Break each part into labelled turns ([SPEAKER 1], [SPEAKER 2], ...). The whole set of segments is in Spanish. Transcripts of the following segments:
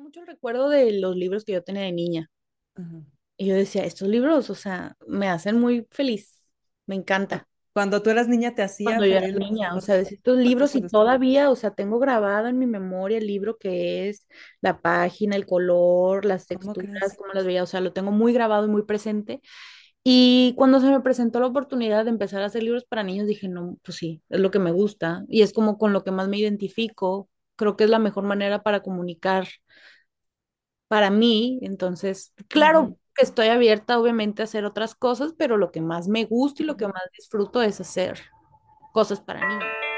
[SPEAKER 1] mucho el recuerdo de los libros que yo tenía de niña. Y yo decía, estos libros, o sea, me hacen muy feliz, me encanta.
[SPEAKER 2] Cuando tú eras niña te hacía
[SPEAKER 1] Cuando yo era niña, o sea, de estos
[SPEAKER 2] ¿Por qué
[SPEAKER 1] libros y todavía, o sea, tengo grabado en mi memoria el libro que es, la página, el color, las
[SPEAKER 2] ¿Cómo
[SPEAKER 1] texturas, cómo las veía, o sea, lo tengo muy grabado y muy presente. Y cuando se me presentó la oportunidad de empezar a hacer libros para niños, dije, no, pues sí, es lo que me gusta y es como con lo que más me identifico. Creo que es la mejor manera para comunicar para mí. Entonces, claro que estoy abierta, obviamente, a hacer otras cosas, pero lo que más me gusta y lo que más disfruto es hacer cosas para niños.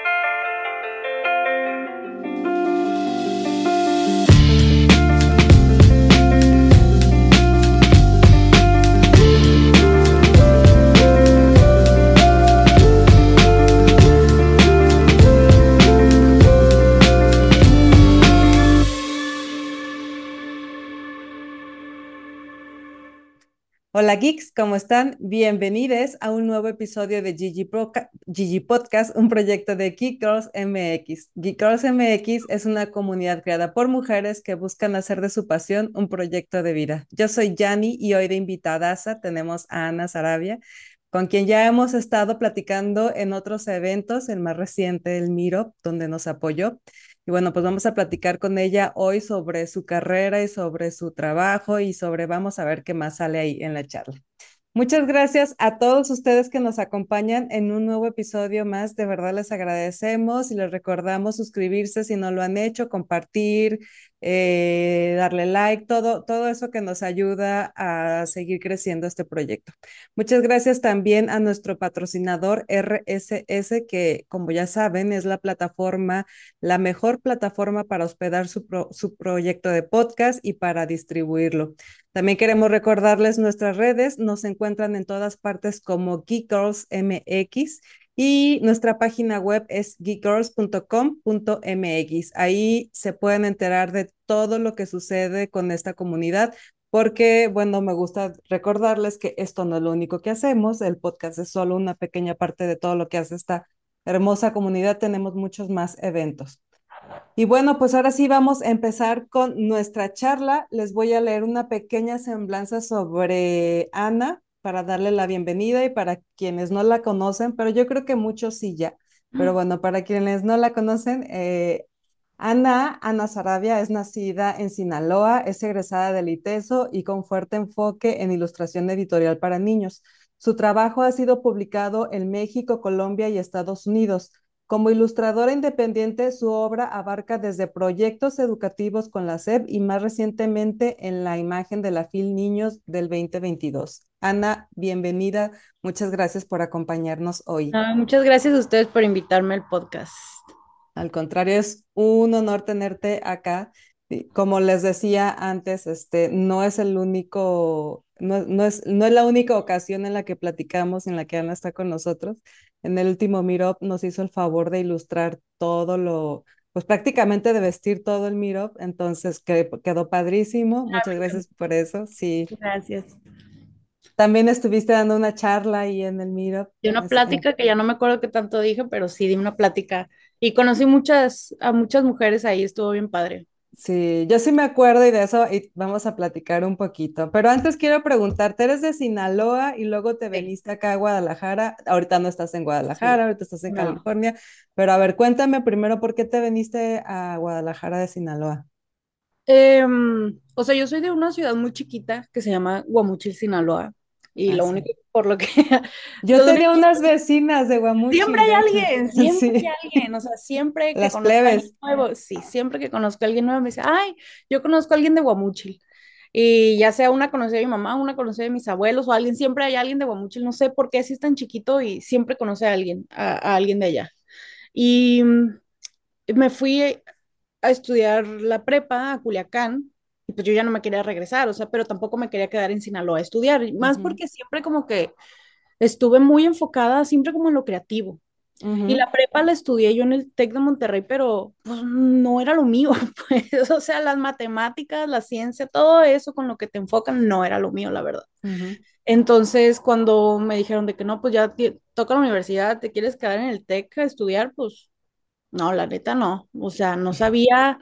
[SPEAKER 2] Hola geeks, ¿cómo están? Bienvenidos a un nuevo episodio de Gigi, Podcast, un proyecto de Geek Girls MX. Geek Girls MX es una comunidad creada por mujeres que buscan hacer de su pasión un proyecto de vida. Yo soy Yani y hoy de invitadaza tenemos a Ana Sarabia, con quien ya hemos estado platicando en otros eventos, el más reciente, el Miro, donde nos apoyó. Y bueno, pues vamos a platicar con ella hoy sobre su carrera y sobre su trabajo y sobre, vamos a ver qué más sale ahí en la charla. Muchas gracias a todos ustedes que nos acompañan en un nuevo episodio más. De verdad les agradecemos y les recordamos suscribirse si no lo han hecho, compartir, eh, darle like, todo, todo eso que nos ayuda a seguir creciendo este proyecto. Muchas gracias también a nuestro patrocinador RSS, que como ya saben es la plataforma, la mejor plataforma para hospedar su, pro, su proyecto de podcast y para distribuirlo. También queremos recordarles nuestras redes, nos encuentran en todas partes como Geek Girls MX y nuestra página web es geekgirls.com.mx. Ahí se pueden enterar de todo lo que sucede con esta comunidad, porque, bueno, me gusta recordarles que esto no es lo único que hacemos, el podcast es solo una pequeña parte de todo lo que hace esta hermosa comunidad, tenemos muchos más eventos. Y bueno, pues ahora sí vamos a empezar con nuestra charla. Les voy a leer una pequeña semblanza sobre Ana para darle la bienvenida y para quienes no la conocen, pero yo creo que muchos sí ya. Pero bueno, para quienes no la conocen, eh, Ana, Ana Sarabia es nacida en Sinaloa, es egresada del ITESO y con fuerte enfoque en ilustración editorial para niños. Su trabajo ha sido publicado en México, Colombia y Estados Unidos. Como ilustradora independiente, su obra abarca desde proyectos educativos con la SEP y más recientemente en la imagen de la FIL Niños del 2022. Ana, bienvenida. Muchas gracias por acompañarnos hoy.
[SPEAKER 1] Ah, muchas gracias a ustedes por invitarme al podcast.
[SPEAKER 2] Al contrario, es un honor tenerte acá. Como les decía antes, este no es el único, no, no, es, no es la única ocasión en la que platicamos, en la que Ana está con nosotros. En el último Meetup nos hizo el favor de ilustrar todo lo, pues prácticamente de vestir todo el Meetup, entonces que, quedó padrísimo. Muchas gracias por eso. Sí.
[SPEAKER 1] Gracias.
[SPEAKER 2] También estuviste dando una charla ahí en el Meetup.
[SPEAKER 1] Y una plática que ya no me acuerdo qué tanto dije, pero sí di una plática y conocí muchas, a muchas mujeres ahí, estuvo bien padre.
[SPEAKER 2] Sí, yo sí me acuerdo y de eso y vamos a platicar un poquito. Pero antes quiero preguntarte, eres de Sinaloa y luego te veniste acá a Guadalajara. Ahorita no estás en Guadalajara,
[SPEAKER 1] Sí.
[SPEAKER 2] ahorita estás en
[SPEAKER 1] No.
[SPEAKER 2] California. Pero a ver, cuéntame primero por qué te veniste a Guadalajara de Sinaloa.
[SPEAKER 1] Em, o sea, yo soy de una ciudad muy chiquita que se llama Guamuchil, Sinaloa. Y lo único por lo que...
[SPEAKER 2] Yo tenía
[SPEAKER 1] único-
[SPEAKER 2] unas vecinas de Guamuchil,
[SPEAKER 1] Siempre hay alguien, siempre
[SPEAKER 2] Sí.
[SPEAKER 1] hay alguien, o sea, siempre que
[SPEAKER 2] Las
[SPEAKER 1] conozco a alguien nuevo, sí, siempre que conozco a alguien nuevo me dice, ay, yo conozco a alguien de Guamuchil. Y ya sea una conocida de mi mamá, una conocida de mis abuelos o alguien, siempre hay alguien de Guamuchil, no sé por qué así es tan chiquito y siempre conoce a alguien, a, a alguien de allá. Y mm, me fui a estudiar la prepa a Culiacán y pues yo ya no me quería regresar, o sea, pero tampoco me quería quedar en Sinaloa a estudiar, y más
[SPEAKER 2] Ujú,
[SPEAKER 1] porque siempre como que estuve muy enfocada, siempre como en lo creativo. Y
[SPEAKER 2] ujú,
[SPEAKER 1] la prepa la estudié yo en el TEC de Monterrey, pero pues, no era lo mío, pues, o sea, las matemáticas, la ciencia, todo eso con lo que te enfocan no era lo mío, la verdad.
[SPEAKER 2] ujú.
[SPEAKER 1] Entonces, cuando me dijeron de que no, pues ya toca la universidad, te quieres quedar en el TEC a estudiar, pues no, la neta no, o sea, no sabía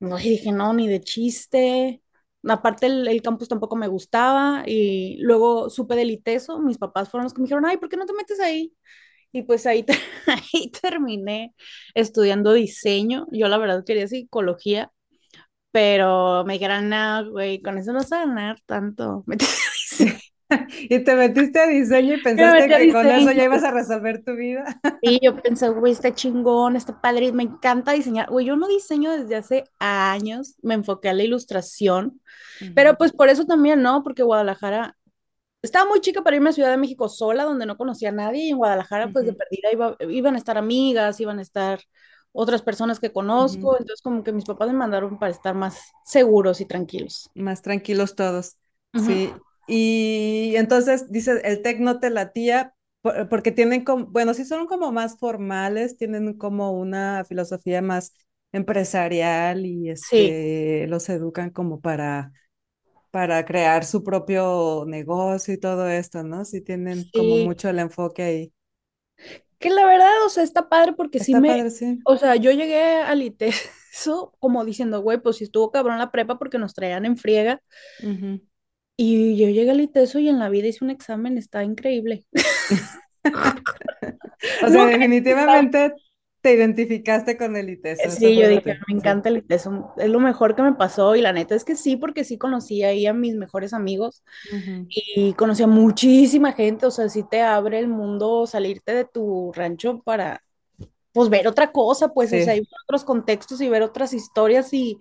[SPEAKER 1] No, y dije, no, ni de chiste. Aparte, el, el campus tampoco me gustaba. Y luego supe del ITESO. Mis papás fueron los que me dijeron, ay, ¿por qué no te metes ahí? Y pues ahí, ahí terminé estudiando diseño. Yo la verdad quería psicología, pero me dijeron, no, güey, con eso no vas a ganar tanto. Métete a diseño.
[SPEAKER 2] Y te metiste a diseño y pensaste que con eso ya ibas a resolver tu vida.
[SPEAKER 1] Y yo pensé, güey, está chingón, está padre, me encanta diseñar. Güey, yo no diseño desde hace años, me enfoqué a la ilustración, pero
[SPEAKER 2] Ujú,
[SPEAKER 1] pues por eso también, ¿no? Porque Guadalajara, estaba muy chica para irme a Ciudad de México sola, donde no conocía a nadie, y en Guadalajara, pues de perdida iba- iban a estar amigas, iban a estar otras personas que conozco, entonces como que mis papás me mandaron para estar más seguros y tranquilos.
[SPEAKER 2] Más tranquilos todos. Sí. Y entonces dices, el tec no te latía por- porque tienen como, bueno, sí son como más formales, tienen como una filosofía más empresarial y
[SPEAKER 1] Sí,
[SPEAKER 2] este los educan como para para crear su propio negocio y todo esto, ¿no? Sí tienen como
[SPEAKER 1] sí,
[SPEAKER 2] mucho el enfoque ahí.
[SPEAKER 1] que la verdad, o sea, está padre porque sí
[SPEAKER 2] Está
[SPEAKER 1] me,
[SPEAKER 2] padre, sí.
[SPEAKER 1] o sea, yo llegué al ITESO como diciendo, güey, pues si estuvo cabrón la prepa porque nos traían en friega,
[SPEAKER 2] Ujú.
[SPEAKER 1] Y yo llegué al ITESO y en la vida hice un examen, está increíble.
[SPEAKER 2] O sea, definitivamente te identificaste con el ITESO, eso
[SPEAKER 1] Sí, yo dije, me encanta el ITESO, es lo mejor que me pasó y la neta es que sí, porque sí conocí ahí a mis mejores amigos y conocí a muchísima gente, o sea, sí te abre el mundo salirte de tu rancho para, pues, ver otra cosa, pues, o sea, y
[SPEAKER 2] Sí,
[SPEAKER 1] ver otros contextos y ver otras historias y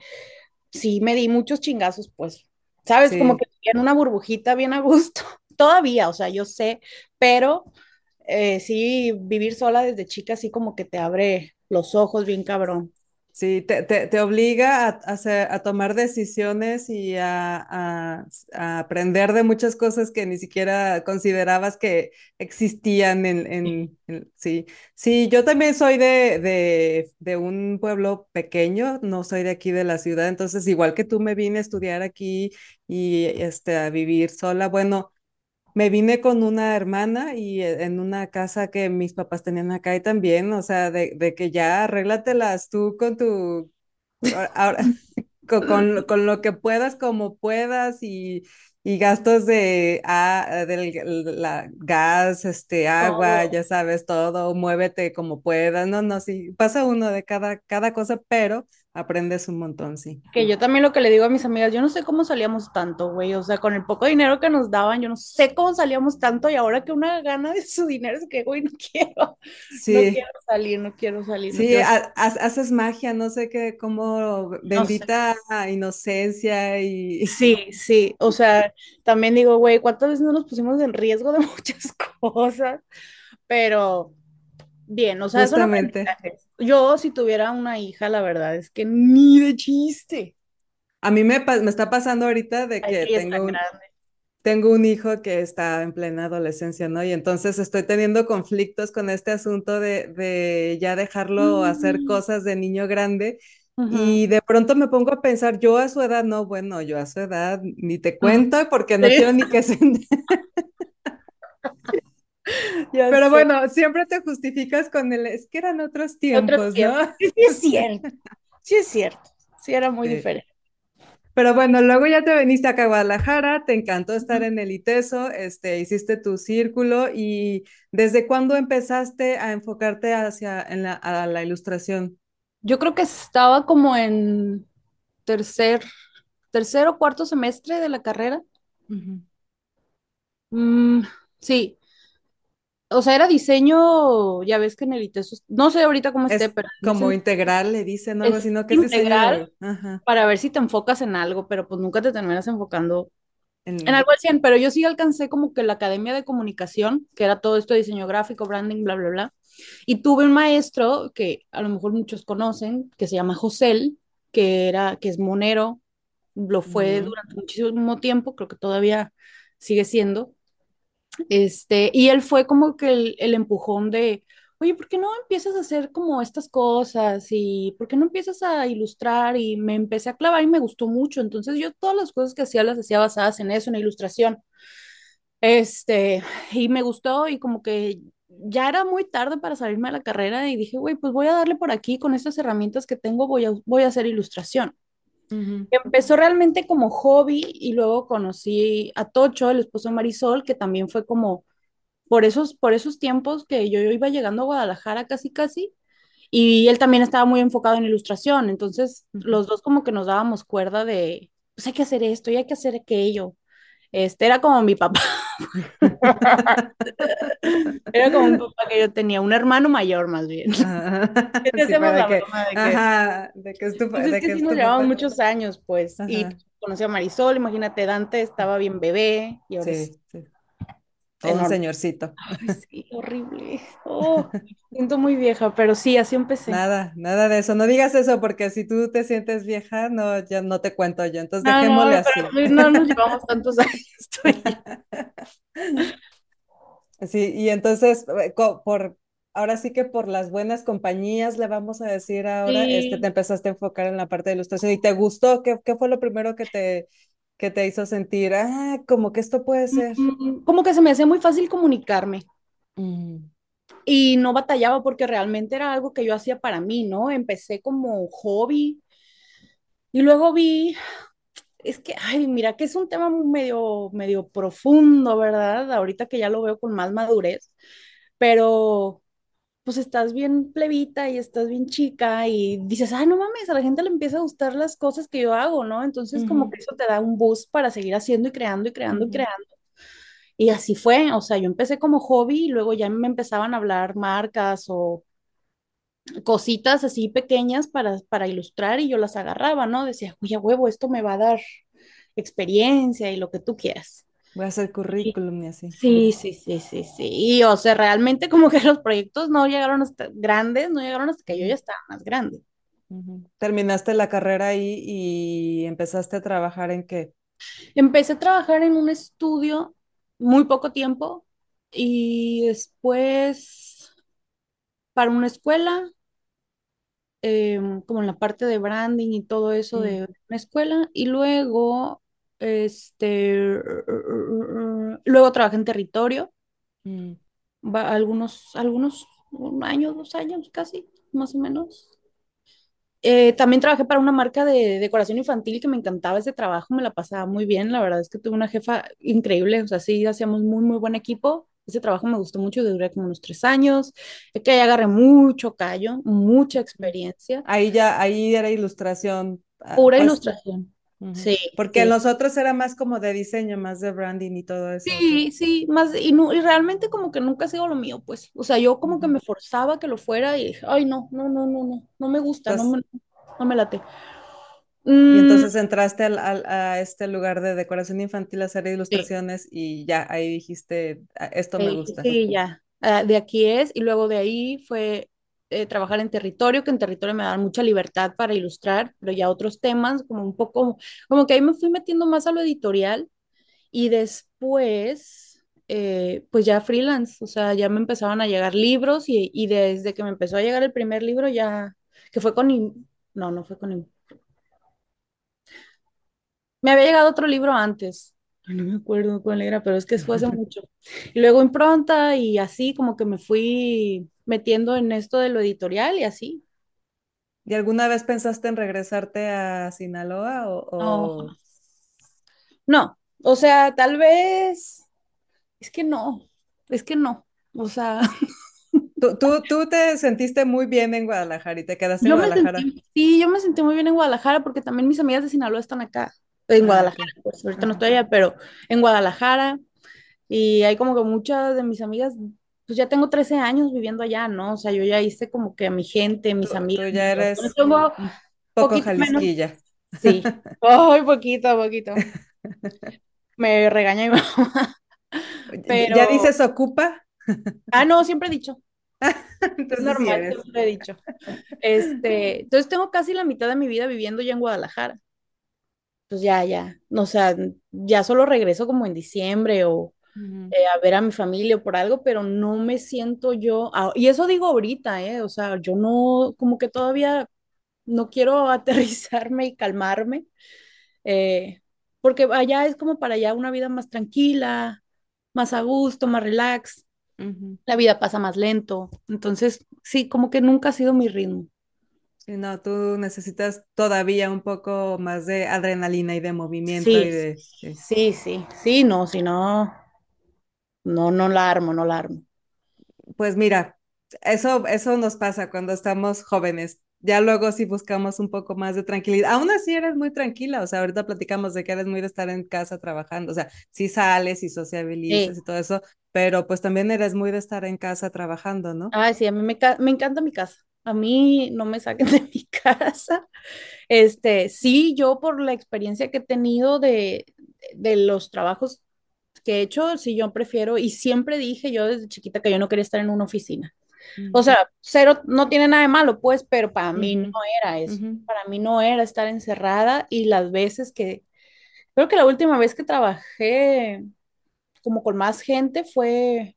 [SPEAKER 1] sí me di muchos chingazos, pues, sabes, como que en una burbujita bien a gusto, todavía, o sea, yo sé, pero eh, sí, vivir sola desde chica, sí como que te abre los ojos bien cabrón.
[SPEAKER 2] Sí, te, te, te obliga a, a tomar decisiones y a, a- a aprender de muchas cosas que ni siquiera considerabas que existían en, en- en- sí. Sí, yo también soy de, de, de un pueblo pequeño, no soy de aquí de la ciudad, entonces igual que tú me vine a estudiar aquí y este, a vivir sola, bueno. Me vine con una hermana y eh, en una casa que mis papás tenían acá y también, o sea, de, de que ya arréglatelas tú con tu, ahora, con, con, con lo que puedas, como puedas y, y gastos de ah, del la, gas, este, agua, ya sabes, todo, muévete como puedas, no, no, sí, pasa uno de cada, cada cosa, pero aprendes un montón, sí.
[SPEAKER 1] Que yo también lo que le digo a mis amigas, yo no sé cómo salíamos tanto, güey, o sea, con el poco dinero que nos daban, yo no sé cómo salíamos tanto y ahora que una gana de su dinero es que, güey, no quiero, no
[SPEAKER 2] Sí,
[SPEAKER 1] quiero salir, no quiero salir, no
[SPEAKER 2] Sí,
[SPEAKER 1] quiero,
[SPEAKER 2] ha- haces magia, no sé qué,
[SPEAKER 1] no sé.
[SPEAKER 2] bendita inocencia y
[SPEAKER 1] Sí, sí, o sea, también digo, güey, ¿cuántas veces no nos pusimos en riesgo de muchas cosas? Pero bien, o sea,
[SPEAKER 2] justamente.
[SPEAKER 1] Yo, si tuviera una hija, la verdad es que ni de chiste.
[SPEAKER 2] A mí me, me está pasando ahorita de que tengo un, tengo un hijo que está en plena adolescencia, ¿no? Y entonces estoy teniendo conflictos con este asunto de, de ya dejarlo hacer cosas de niño grande. Y de pronto me pongo a pensar, yo a su edad, no, bueno, yo a su edad ni te cuento porque no
[SPEAKER 1] Sí,
[SPEAKER 2] quiero ni que se
[SPEAKER 1] ya
[SPEAKER 2] Pero
[SPEAKER 1] sé.
[SPEAKER 2] bueno, siempre te justificas con el, es que eran otros
[SPEAKER 1] Otros
[SPEAKER 2] tiempos, ¿no?
[SPEAKER 1] tiempos. Sí, es cierto. Sí es cierto. Sí era muy
[SPEAKER 2] Sí.
[SPEAKER 1] diferente.
[SPEAKER 2] Pero bueno, luego ya te viniste acá a Guadalajara, te encantó estar en el ITESO, este, hiciste tu círculo y ¿desde cuándo empezaste a enfocarte hacia en la, a la ilustración?
[SPEAKER 1] Yo creo que estaba como en tercer, tercer o cuarto semestre de la carrera.
[SPEAKER 2] Ujú.
[SPEAKER 1] Mm, sí, o sea, era diseño, ya ves que en el ITESO, no sé ahorita cómo esté,
[SPEAKER 2] Es
[SPEAKER 1] pero
[SPEAKER 2] como integral, le dicen algo así,
[SPEAKER 1] es
[SPEAKER 2] ¿no? ¿Qué es
[SPEAKER 1] integral?
[SPEAKER 2] Ajá,
[SPEAKER 1] para ver si te enfocas en algo, pero pues nunca te terminas enfocando en
[SPEAKER 2] en,
[SPEAKER 1] algo al 100, pero yo sí alcancé como que la academia de comunicación, que era todo esto de diseño gráfico, branding, bla, bla, bla. Y tuve un maestro que a lo mejor muchos conocen, que se llama Josel, que era, que es monero, lo fue durante muchísimo tiempo, creo que todavía sigue siendo. Este, y él fue como que el, el empujón de, oye, ¿por qué no empiezas a hacer como estas cosas? Y ¿por qué no empiezas a ilustrar? Y me empecé a clavar y me gustó mucho. Entonces yo todas las cosas que hacía las hacía basadas en eso, en la ilustración. Este, y me gustó y como que ya era muy tarde para salirme de la carrera y dije, güey, pues voy a darle por aquí con estas herramientas que tengo, voy a, voy a hacer ilustración. Empezó realmente como hobby y luego conocí a Tocho, el esposo de Marisol, que también fue como por esos, por esos tiempos que yo, iba llegando a Guadalajara casi casi y él también estaba muy enfocado en ilustración, entonces los dos como que nos dábamos cuerda de, pues hay que hacer esto y hay que hacer aquello. Este era como mi papá, era como un papá que yo tenía, un hermano mayor más bien.
[SPEAKER 2] Ajá.
[SPEAKER 1] ¿Qué
[SPEAKER 2] Sí,
[SPEAKER 1] hacemos la
[SPEAKER 2] que,
[SPEAKER 1] broma de que
[SPEAKER 2] ajá, de que es tu,
[SPEAKER 1] Pues es que
[SPEAKER 2] que
[SPEAKER 1] sí nos
[SPEAKER 2] papá.
[SPEAKER 1] muchos años, pues, y
[SPEAKER 2] Ajá.
[SPEAKER 1] conocí a Marisol, imagínate, Dante estaba bien bebé y ahora es
[SPEAKER 2] Sí, Todo un señorcito.
[SPEAKER 1] Ay, sí, horrible. Oh, siento muy vieja, pero sí, así empecé.
[SPEAKER 2] Nada, nada de eso. No digas eso porque si tú te sientes vieja, no, ya no te cuento yo. Entonces
[SPEAKER 1] No,
[SPEAKER 2] dejémosle
[SPEAKER 1] no,
[SPEAKER 2] así.
[SPEAKER 1] pero no nos llevamos tantos años.
[SPEAKER 2] Sí, y entonces, eh, por, ahora sí que por las buenas compañías, le vamos a decir ahora, este, te empezaste a enfocar en la parte de ilustración y te gustó. ¿Qué, qué fue lo primero que te, que te hizo sentir, ah, como que esto puede ser?
[SPEAKER 1] como que se me hacía muy fácil comunicarme
[SPEAKER 2] Mm,
[SPEAKER 1] y no batallaba porque realmente era algo que yo hacía para mí, ¿no? Empecé como hobby y luego vi Es que, ay, mira que es un tema medio, medio profundo, ¿verdad? Ahorita que ya lo veo con más madurez, pero pues estás bien plebita y estás bien chica y dices, ay, no mames, a la gente le empieza a gustar las cosas que yo hago, ¿no? Entonces como que eso te da un boost para seguir haciendo y creando y creando y creando. Y así fue, o sea, yo empecé como hobby y luego ya me empezaban a hablar marcas o cositas así pequeñas para, para ilustrar y yo las agarraba, ¿no? Decía, oye, a huevo, esto me va a dar experiencia y lo que tú quieras.
[SPEAKER 2] Voy a hacer currículum y así.
[SPEAKER 1] Sí, sí, sí, sí, sí. Y o sea, realmente como que los proyectos no llegaron hasta grandes, no llegaron hasta que yo ya estaba más grande.
[SPEAKER 2] Terminaste la carrera ahí y empezaste a trabajar en qué?
[SPEAKER 1] Empecé a trabajar en un estudio muy poco tiempo y después para una escuela, em, como en la parte de branding y todo eso de una escuela, y luego, este, luego trabajé en territorio,
[SPEAKER 2] mm,
[SPEAKER 1] va- algunos, algunos, un año, dos años casi, más o menos. Eh, también trabajé para una marca de decoración infantil que me encantaba ese trabajo, me la pasaba muy bien, la verdad es que tuve una jefa increíble, o sea, sí, hacíamos muy, muy buen equipo. Ese trabajo me gustó mucho, duré como unos tres años, es que ahí agarré mucho callo, mucha experiencia,
[SPEAKER 2] Ahí ya, ahí era ilustración, ah,
[SPEAKER 1] pura
[SPEAKER 2] pues,
[SPEAKER 1] Sí,
[SPEAKER 2] Porque
[SPEAKER 1] sí.
[SPEAKER 2] los otros era más como de diseño, más de branding y todo eso.
[SPEAKER 1] Sí, sí, más, y, no, y realmente como que nunca ha sido lo mío, pues, o sea, yo como que me forzaba que lo fuera y dije, ay, no, no, no, no, no, no me gusta, no me, no me late.
[SPEAKER 2] y
[SPEAKER 1] Mm,
[SPEAKER 2] entonces entraste al, al- a este lugar de decoración infantil a hacer
[SPEAKER 1] sí.
[SPEAKER 2] ilustraciones y ya ahí dijiste, "Ah, esto me gusta.
[SPEAKER 1] sí, ya. Ah, de aquí es, y luego de ahí fue eh, trabajar en territorio, que en territorio me dan mucha libertad para ilustrar, pero ya otros temas, como un poco, como que ahí me fui metiendo más a lo editorial y después, eh, pues ya freelance, o sea, ya me empezaban a llegar libros y, y desde que me empezó a llegar el primer libro ya, que fue con, no, no fue con, me había llegado otro libro antes, no me acuerdo cuál era, pero es que fue hace mucho. Y luego impronta y así como que me fui metiendo en esto de lo editorial y así.
[SPEAKER 2] ¿Y alguna vez pensaste en regresarte a Sinaloa o,
[SPEAKER 1] No,
[SPEAKER 2] o-
[SPEAKER 1] no, o sea, tal vez, es que no, es que no, o sea,
[SPEAKER 2] tú, tú, tú te sentiste muy bien en Guadalajara y te quedaste en
[SPEAKER 1] yo
[SPEAKER 2] Guadalajara?
[SPEAKER 1] sentí, sí, yo me sentí muy bien en Guadalajara porque también mis amigas de Sinaloa están acá, en
[SPEAKER 2] Ah,
[SPEAKER 1] Guadalajara, pues ahorita no estoy allá, pero en Guadalajara Y hay como que muchas de mis amigas, pues ya tengo 13 años viviendo allá, ¿no? O sea, yo ya hice como que a mi gente,
[SPEAKER 2] Tú,
[SPEAKER 1] mis
[SPEAKER 2] tú
[SPEAKER 1] amigas,
[SPEAKER 2] ya eres
[SPEAKER 1] tengo
[SPEAKER 2] un poco
[SPEAKER 1] menos,
[SPEAKER 2] jalisquilla.
[SPEAKER 1] sí. Ay, poquito, poquito. Me regaña mi mamá,
[SPEAKER 2] ¿Ya ya
[SPEAKER 1] pero,
[SPEAKER 2] dices ocupa?
[SPEAKER 1] ah, no, siempre he dicho, es
[SPEAKER 2] Entonces sí
[SPEAKER 1] normal, siempre he dicho. Este, entonces tengo casi la mitad de mi vida viviendo ya en Guadalajara. Pues ya, ya, o sea, ya solo regreso como en diciembre o
[SPEAKER 2] Ujú,
[SPEAKER 1] eh, a ver a mi familia o por algo, pero no me siento yo, ah, y eso digo ahorita, ¿eh? O sea, yo no, como que todavía no quiero aterrizarme y calmarme, eh, porque allá es como para allá una vida más tranquila, más a gusto, más relax,
[SPEAKER 2] ujú.
[SPEAKER 1] la vida pasa más lento, entonces sí, como que nunca ha sido mi ritmo.
[SPEAKER 2] Sí, no, tú necesitas todavía un poco más de adrenalina y de movimiento y
[SPEAKER 1] Sí,
[SPEAKER 2] de... sí.
[SPEAKER 1] sí, sí, sí, no, si no, no, no la armo, no la armo.
[SPEAKER 2] Pues mira, eso, eso nos pasa cuando estamos jóvenes. Ya luego si buscamos un poco más de tranquilidad. Aún así eres muy tranquila, o sea, ahorita platicamos de que eres muy de estar en casa trabajando, o sea, sí sales y sociabilizas
[SPEAKER 1] Sí.
[SPEAKER 2] y todo eso, pero pues también eres muy de estar en casa trabajando, ¿no?
[SPEAKER 1] Ay, sí, a mí me, me encanta mi casa. A mí no me saquen de mi casa. Este, sí, yo por la experiencia que he tenido de, de los trabajos que he hecho, sí, yo prefiero, y siempre dije yo desde chiquita que yo no quería estar en una oficina. O
[SPEAKER 2] Ujú,
[SPEAKER 1] sea, cero, no tiene nada de malo, pues, pero para mí no era eso.
[SPEAKER 2] ujú,
[SPEAKER 1] Para mí no era estar encerrada y las veces que, creo que la última vez que trabajé como con más gente fue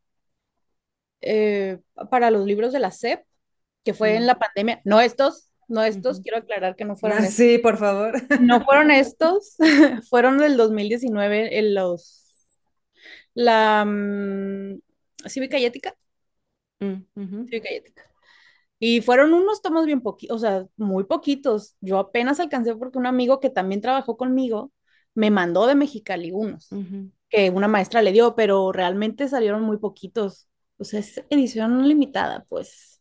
[SPEAKER 1] eh, para los libros de la SEP, que fue en la pandemia. No estos, no estos,
[SPEAKER 2] ujú.
[SPEAKER 1] quiero aclarar que no fueron
[SPEAKER 2] Ah,
[SPEAKER 1] estos.
[SPEAKER 2] sí, por favor.
[SPEAKER 1] No fueron estos, fueron del 2019 en los, la mm, cívica y ética,
[SPEAKER 2] Mm,
[SPEAKER 1] cívica y ética. Y fueron unos tomos bien poquitos, o sea, muy poquitos. Yo apenas alcancé porque un amigo que también trabajó conmigo me mandó de Mexicali unos que una maestra le dio, pero realmente salieron muy poquitos. O sea, es edición limitada, pues.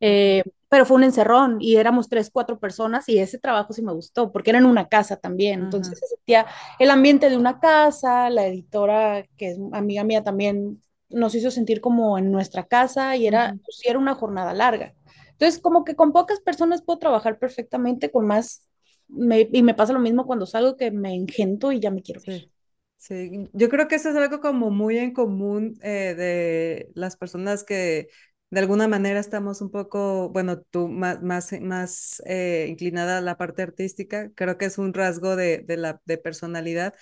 [SPEAKER 1] Eh, pero fue un encerrón y éramos tres, cuatro personas y ese trabajo sí me gustó porque era en una casa también. Entonces se sentía el ambiente de una casa, la editora, que es amiga mía también, nos hizo sentir como en nuestra casa y era, pues, era una jornada larga. Entonces, como que con pocas personas puedo trabajar perfectamente, con más, me- y me pasa lo mismo cuando salgo que me engento y ya me quiero ir.
[SPEAKER 2] Sí. Sí, yo creo que eso es algo como muy en común eh, de las personas que de alguna manera estamos un poco, bueno, tú más, más, más eh, inclinada a la parte artística, creo que es un rasgo de, de la de personalidad,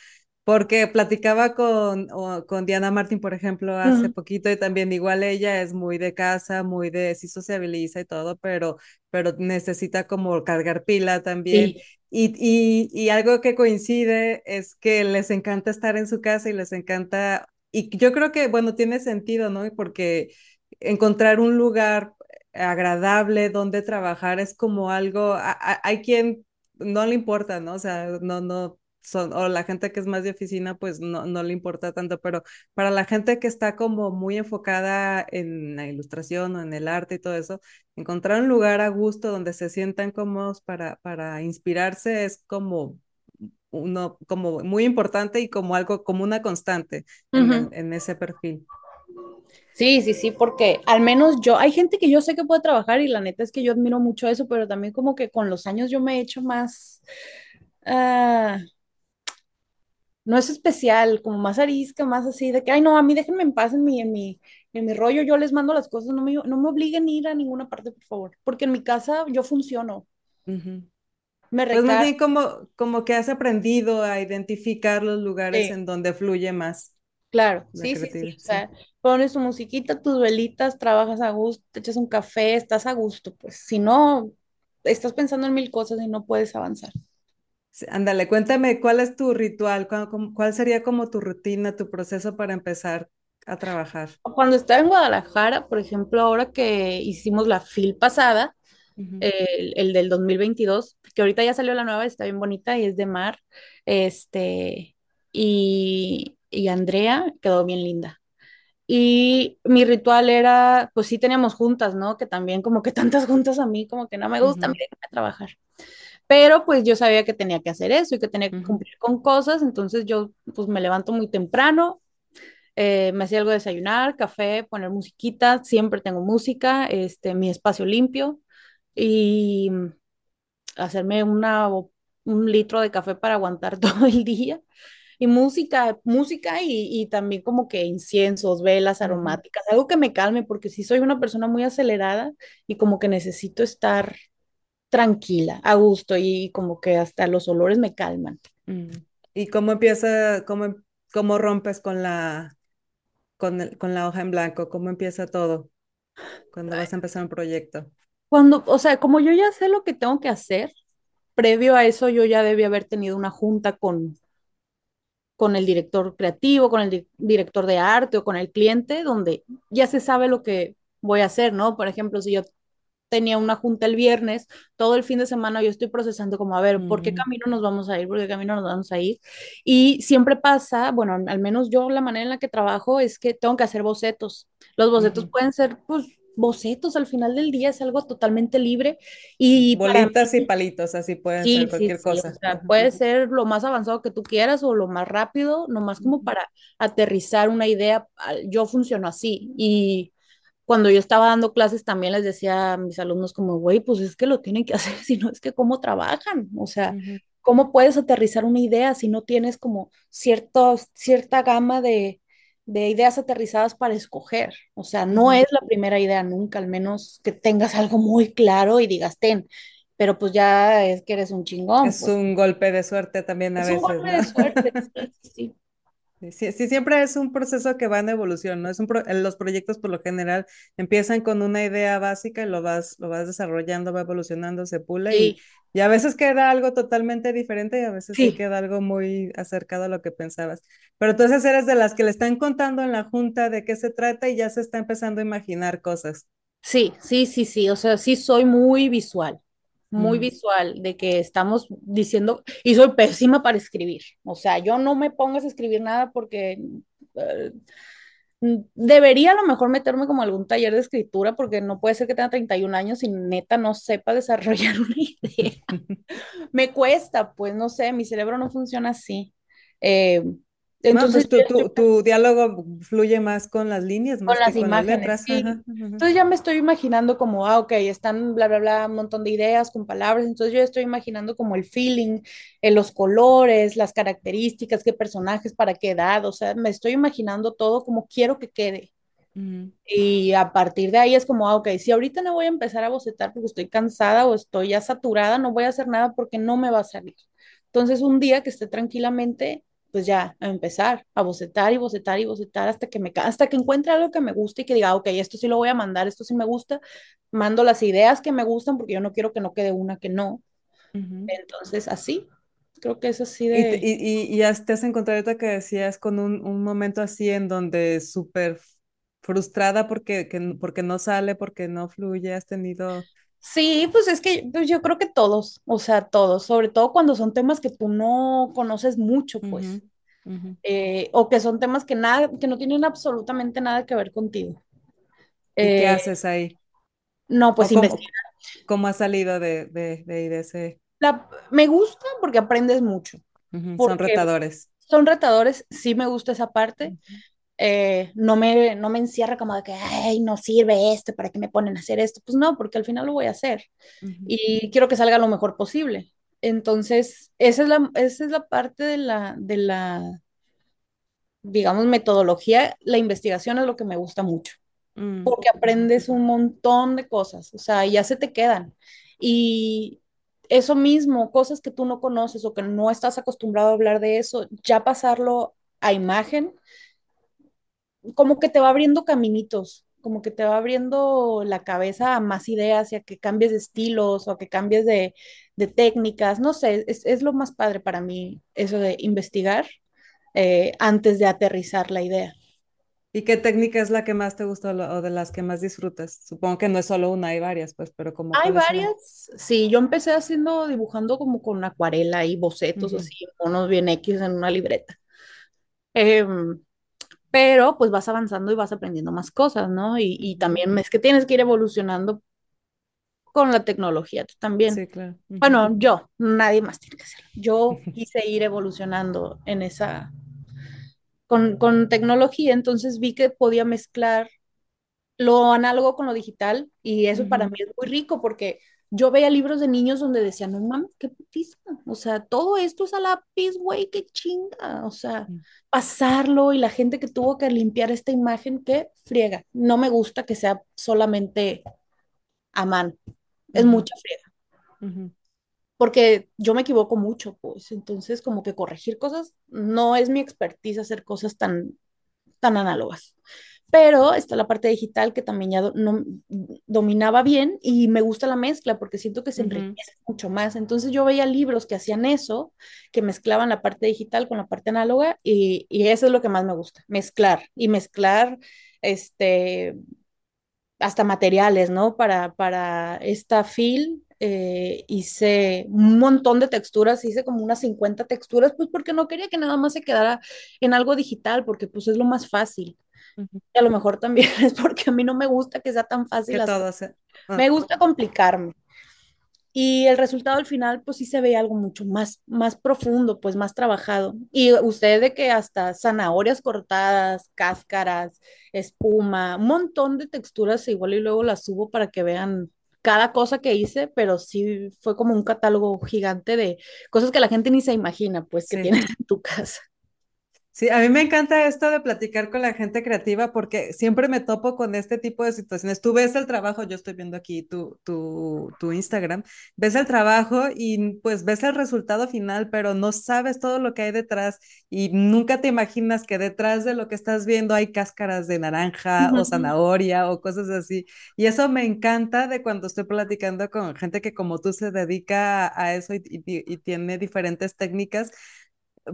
[SPEAKER 2] porque platicaba con, o- con Diana Martín, por ejemplo, hace poquito y también igual ella es muy de casa, muy de, sí sociabiliza y todo, pero, pero necesita como cargar pila también.
[SPEAKER 1] Sí.
[SPEAKER 2] Y, y, y algo que coincide es que les encanta estar en su casa y les encanta, y yo creo que, bueno, tiene sentido, ¿no? Porque encontrar un lugar agradable donde trabajar es como algo, a- a- hay quien no le importa, ¿no? O sea, no, no, son, o la gente que es más de oficina, pues no, no le importa tanto, pero para la gente que está como muy enfocada en la ilustración o en el arte y todo eso, encontrar un lugar a gusto donde se sientan cómodos para, para inspirarse es como uno, como muy importante y como algo, como una constante en,
[SPEAKER 1] Ujú.
[SPEAKER 2] en, en ese perfil.
[SPEAKER 1] Sí, sí, sí, porque al menos yo, hay gente que yo sé que puede trabajar y la neta es que yo admiro mucho eso, pero también como que con los años yo me he hecho más, ah, no es especial, como más arisca, más así, de que, ay, no, a mí déjenme en paz en mi, en mi, en mi rollo, yo les mando las cosas, no me, no me obliguen a ir a ninguna parte, por favor, porque en mi casa yo funciono,
[SPEAKER 2] Ujú.
[SPEAKER 1] me
[SPEAKER 2] Pues más bien como, como que has aprendido a identificar los lugares en donde fluye más
[SPEAKER 1] claro,
[SPEAKER 2] la
[SPEAKER 1] sí, sí, sí, o sea, pones tu musiquita, tus velitas, trabajas a gusto, te echas un café, estás a gusto, pues, si no, estás pensando en mil cosas y no puedes avanzar.
[SPEAKER 2] Sí, Ándale, cuéntame, ¿cuál es tu ritual? ¿Cuál, sería como tu rutina, tu proceso para empezar a trabajar?
[SPEAKER 1] Cuando estaba en Guadalajara, por ejemplo, ahora que hicimos la FIL pasada, el, el del 2022, que ahorita ya salió la nueva, está bien bonita y es de mar, este, y, y Andrea quedó bien linda. Y mi ritual era, pues sí teníamos juntas, ¿no? Que también como que tantas juntas a mí, como que no me gusta,
[SPEAKER 2] ujú,
[SPEAKER 1] déjame trabajar. Pero pues yo sabía que tenía que hacer eso y que tenía que cumplir con cosas, entonces yo pues me levanto muy temprano, eh, me hacía algo de desayunar, café, poner musiquita, siempre tengo música, este, mi espacio limpio y hacerme una, un litro de café para aguantar todo el día. Y música, música y, y también como que inciensos, velas aromáticas, algo que me calme, porque sí soy una persona muy acelerada y como que necesito estar tranquila, a gusto y como que hasta los olores me calman.
[SPEAKER 2] mm. ¿Y cómo empieza, cómo, em- cómo rompes con la, con el- con la hoja en blanco? ¿Cómo empieza todo cuando vas a empezar un proyecto?
[SPEAKER 1] Cuando, o sea, como yo ya sé lo que tengo que hacer, previo a eso yo ya debía haber tenido una junta con, con el director creativo, con el di- director de arte o con el cliente, donde ya se sabe lo que voy a hacer, ¿no? Por ejemplo, si yo tenía una junta el viernes, todo el fin de semana yo estoy procesando como, a ver, ¿por qué camino nos vamos a ir? ¿Por qué camino nos vamos a ir? Y siempre pasa, bueno, al menos yo la manera en la que trabajo es que tengo que hacer bocetos. Los bocetos pueden ser, pues, bocetos al final del día, es algo totalmente libre y
[SPEAKER 2] Bolitas y palitos, así pueden ser
[SPEAKER 1] sí,
[SPEAKER 2] cualquier
[SPEAKER 1] sí, o
[SPEAKER 2] cosa.
[SPEAKER 1] sea, puede ser lo más avanzado que tú quieras o lo más rápido, nomás como para aterrizar una idea. Yo funciono así y cuando yo estaba dando clases también les decía a mis alumnos como, güey, pues es que lo tienen que hacer, si no es que cómo trabajan, o sea, cómo puedes aterrizar una idea si no tienes como cierto, cierta gama de, de ideas aterrizadas para escoger, o sea, no es la primera idea nunca, al menos que tengas algo muy claro y digas, ten pero pues ya es que eres un chingón,
[SPEAKER 2] Es
[SPEAKER 1] pues.
[SPEAKER 2] un golpe de suerte también a
[SPEAKER 1] es un
[SPEAKER 2] veces,
[SPEAKER 1] golpe
[SPEAKER 2] ¿no?
[SPEAKER 1] de suerte, sí, sí, sí.
[SPEAKER 2] Sí, siempre es un proceso que va en evolución, ¿no? Es un pro- los proyectos por lo general empiezan con una idea básica y lo vas, lo vas desarrollando, va evolucionando, se pule y,
[SPEAKER 1] Sí,
[SPEAKER 2] y a veces queda algo totalmente diferente y a veces sí
[SPEAKER 1] sí,
[SPEAKER 2] queda algo muy acercado a lo que pensabas. Pero entonces eres de las que le están contando en la junta de qué se trata y ya se está empezando a imaginar cosas.
[SPEAKER 1] sí, sí, sí, sí, o sea, sí soy muy visual, muy
[SPEAKER 2] Mm.
[SPEAKER 1] visual, de que estamos diciendo, y soy pésima para escribir, o sea, yo no me pongas a escribir nada porque eh, debería a lo mejor meterme como algún taller de escritura, porque no puede ser que tenga 31 años y neta no sepa desarrollar una idea. Me cuesta, pues no sé, mi cerebro no funciona así. Eh,
[SPEAKER 2] No,
[SPEAKER 1] entonces
[SPEAKER 2] pues
[SPEAKER 1] yo
[SPEAKER 2] tu, tu, tu diálogo fluye más con las líneas,
[SPEAKER 1] Con
[SPEAKER 2] más que
[SPEAKER 1] las
[SPEAKER 2] con las
[SPEAKER 1] imágenes,
[SPEAKER 2] letras.
[SPEAKER 1] sí.
[SPEAKER 2] Ajá, ajá,
[SPEAKER 1] Entonces ya me estoy imaginando como, ah, ok, están bla, bla, bla, un montón de ideas con palabras. Entonces yo estoy imaginando como el feeling, eh, los colores, las características, qué personajes, para qué edad. O sea, me estoy imaginando todo como quiero que quede.
[SPEAKER 2] ujú,
[SPEAKER 1] Y a partir de ahí es como, ah, ok, si ahorita no voy a empezar a bocetar porque estoy cansada o estoy ya saturada, no voy a hacer nada porque no me va a salir. Entonces un día que esté tranquilamente, pues ya a empezar a bocetar y bocetar y bocetar hasta que me hasta que encuentre algo que me guste y que diga, "Ah, ok, esto sí lo voy a mandar, esto sí me gusta, mando las ideas que me gustan porque yo no quiero que no quede una que no.
[SPEAKER 2] ujú.
[SPEAKER 1] Entonces así, creo que es así
[SPEAKER 2] Y,
[SPEAKER 1] de,
[SPEAKER 2] y, y, y has- te has encontrado ahorita que decías con un, un momento así en donde súper frustrada porque, que, porque no sale, porque no fluye, has tenido...
[SPEAKER 1] Sí, pues es que pues yo creo que todos, o sea, todos, sobre todo cuando son temas que tú no conoces mucho, pues, eh, o que son temas que nada, que no tienen absolutamente nada que ver contigo.
[SPEAKER 2] ¿Y qué
[SPEAKER 1] Eh,
[SPEAKER 2] haces ahí?
[SPEAKER 1] no,
[SPEAKER 2] ¿O
[SPEAKER 1] pues
[SPEAKER 2] cómo,
[SPEAKER 1] investigar.
[SPEAKER 2] cómo has salido de, de, de, ahí, de ese...
[SPEAKER 1] La- me gusta porque aprendes mucho,
[SPEAKER 2] Son
[SPEAKER 1] porque
[SPEAKER 2] retadores.
[SPEAKER 1] son retadores, sí me gusta esa parte, eh, no me, no me encierra como de que, ay, no sirve esto, ¿para qué me ponen a hacer esto? Pues no, porque al final lo voy a hacer. y quiero que salga lo mejor posible. Entonces, esa es la, esa es la parte de la, de la, digamos, metodología. La investigación es lo que me gusta mucho,
[SPEAKER 2] mm,
[SPEAKER 1] porque aprendes un montón de cosas, o sea, ya se te quedan. Y eso mismo, cosas que tú no conoces o que no estás acostumbrado a hablar de eso, ya pasarlo a imagen como que te va abriendo caminitos, como que te va abriendo la cabeza a más ideas y a que cambies de estilos o a que cambies de, de técnicas, no sé, es, es, lo más padre para mí eso de investigar eh, antes de aterrizar la idea.
[SPEAKER 2] ¿Y qué técnica es la que más te gusta o de las que más disfrutas? Supongo que no es solo una, hay varias, pues, pero como
[SPEAKER 1] Hay varias, sí, yo empecé haciendo, dibujando como con acuarela y bocetos
[SPEAKER 2] Ujú,
[SPEAKER 1] así, monos bien X en una libreta. Eh, pero pues vas avanzando y vas aprendiendo más cosas, ¿no? Y, y también es que tienes que ir evolucionando con la tecnología, tú también.
[SPEAKER 2] Sí, claro. ujú,
[SPEAKER 1] Bueno, yo, nadie más tiene que hacerlo. Yo quise ir evolucionando en esa, con, con tecnología, entonces vi que podía mezclar lo análogo con lo digital y eso para
[SPEAKER 2] ujú,
[SPEAKER 1] mí es muy rico porque yo veía libros de niños donde decían, no mames, qué putiza, o sea, todo esto es a lápiz, güey, qué chinga, o sea, pasarlo y la gente que tuvo que limpiar esta imagen, qué friega. No me gusta que sea solamente a mano, es mucha friega. porque yo me equivoco mucho, pues, entonces como que corregir cosas no es mi expertise hacer cosas tan, tan análogas. Pero está la parte digital que también ya do- no, dominaba bien y me gusta la mezcla porque siento que se enriquece mucho más. Entonces yo veía libros que hacían eso, que mezclaban la parte digital con la parte análoga y, y eso es lo que más me gusta, mezclar y mezclar este hasta materiales, ¿no? Para, para esta fil eh, hice un montón de texturas, hice como unas 50 texturas, pues porque no quería que nada más se quedara en algo digital, porque pues es lo más fácil. Y a lo mejor también es porque a mí no me gusta que sea tan fácil.
[SPEAKER 2] Que todo sea...
[SPEAKER 1] Me gusta complicarme. Y el resultado al final, pues sí se ve algo mucho más, más profundo, pues más trabajado. Y usted de que hasta zanahorias cortadas, cáscaras, espuma, un montón de texturas, igual y luego las subo para que vean cada cosa que hice, pero sí fue como un catálogo gigante de cosas que la gente ni se imagina, pues, que tienes en tu casa.
[SPEAKER 2] Sí, a mí me encanta esto de platicar con la gente creativa porque siempre me topo con este tipo de situaciones. Tú ves el trabajo, yo estoy viendo aquí tu, tu, tu Instagram, ves el trabajo y pues ves el resultado final, pero no sabes todo lo que hay detrás y nunca te imaginas que detrás de lo que estás viendo hay cáscaras de naranja o zanahoria o cosas así. Y eso me encanta de cuando estoy platicando con gente que como tú se dedica a eso y, y tiene diferentes técnicas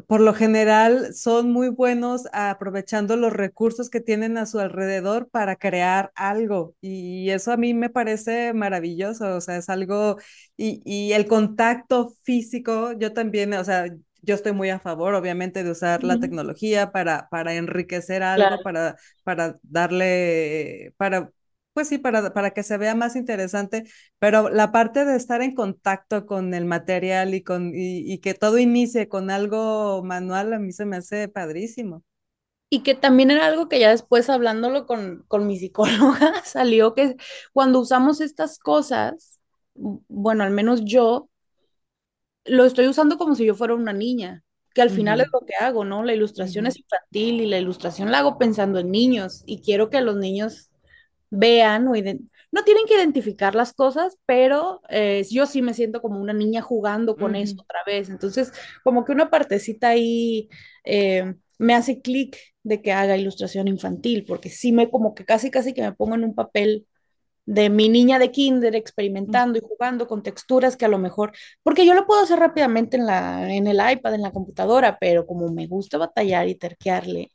[SPEAKER 2] por lo general son muy buenos aprovechando los recursos que tienen a su alrededor para crear algo y eso a mí me parece maravilloso, o sea, es algo y, el contacto físico, yo también, o sea, yo estoy muy a favor, obviamente, de usar la tecnología para, para enriquecer algo, para, para darle, para pues sí, para, para que se vea más interesante, pero la parte de estar en contacto con el material y, con, y, que todo inicie con algo manual, a mí se me hace padrísimo.
[SPEAKER 1] Y que también era algo que ya después hablándolo con, con mi psicóloga salió que cuando usamos estas cosas, bueno, al menos yo, lo estoy usando como si yo fuera una niña, que al final es lo que hago, ¿no? La ilustración es infantil y la ilustración la hago pensando en niños y quiero que los niños vean o no tienen que identificar las cosas, pero eh, yo sí me siento como una niña jugando con eso otra vez. Entonces, como que una partecita ahí eh, me hace clic de que haga ilustración infantil, porque sí me como que casi, casi que me pongo en un papel de mi niña de kinder experimentando y jugando con texturas que a lo mejor, porque yo lo puedo hacer rápidamente en, la, en el iPad, en la computadora, pero como me gusta batallar y terquearle,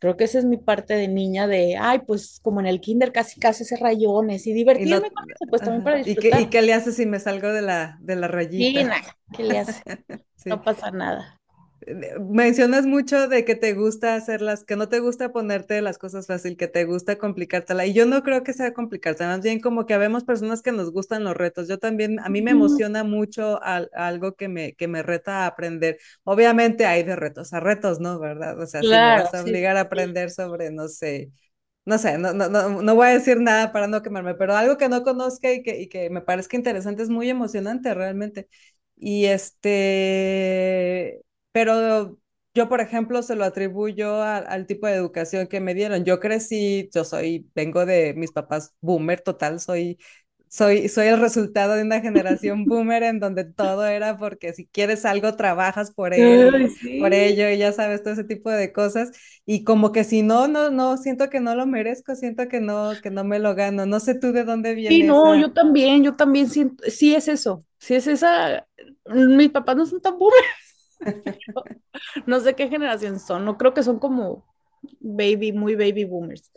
[SPEAKER 1] Creo que esa es mi parte de niña de, ay, pues como en el kinder casi casi hace rayones y divertirme con eso, pues también para disfrutar.
[SPEAKER 2] ¿Y qué, le hace si me salgo de la, de la rayita?
[SPEAKER 1] Sí, nada, ¿qué le hace? No pasa nada
[SPEAKER 2] mencionas mucho de que te gusta hacerlas, que no te gusta ponerte las cosas fácil, que te gusta complicártela. Y yo no creo que sea complicártela, más bien como que habemos personas que nos gustan los retos. Yo también, a mí me emociona mucho algo que me, que me reta a aprender. Obviamente hay de retos a retos, ¿no? ¿Verdad? O sea, si me vas a obligar a aprender sobre, no sé, no sé, no, no, no, no voy a decir nada para no quemarme, pero algo que no conozca y que, y que me parezca interesante es muy emocionante realmente. Y este, pero yo, por ejemplo, se lo atribuyo al tipo de educación que me dieron. Yo crecí, yo soy, vengo de mis papás boomer total, soy, soy, soy el resultado de una generación boomer en donde todo era porque si quieres algo, trabajas por él, por ello, y ya sabes, todo ese tipo de cosas. Y como que si no, no, no, siento que no lo merezco, siento que no, que no me lo gano. No sé tú de dónde vienes.
[SPEAKER 1] Sí, no, yo también, yo también siento, sí es eso, sí es esa, mis papás no son tan boomers no sé qué generación son, no creo que son como baby, muy baby boomers,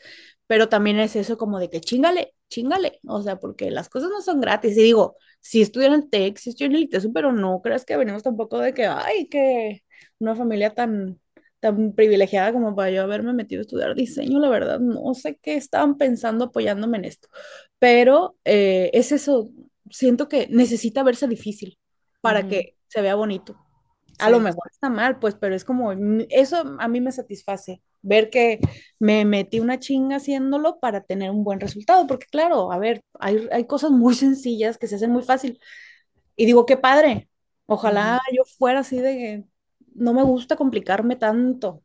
[SPEAKER 1] pero también es eso como de que chingale, chingale, o sea, porque las cosas no son gratis. Y digo, si estudian el TEC, si estudian el pero no creas que venimos tampoco de que, ay, que una familia tan, tan privilegiada como para yo haberme metido a estudiar diseño, la verdad, no sé qué estaban pensando apoyándome en esto, pero eh, es eso, siento que necesita verse difícil para que se vea bonito. A lo mejor está mal, pues, pero es como, eso a mí me satisface, ver que me metí una chinga haciéndolo para tener un buen resultado, porque claro, a ver, hay, hay cosas muy sencillas que se hacen muy fácil. Y digo, qué padre, ojalá yo fuera así de, no me gusta complicarme tanto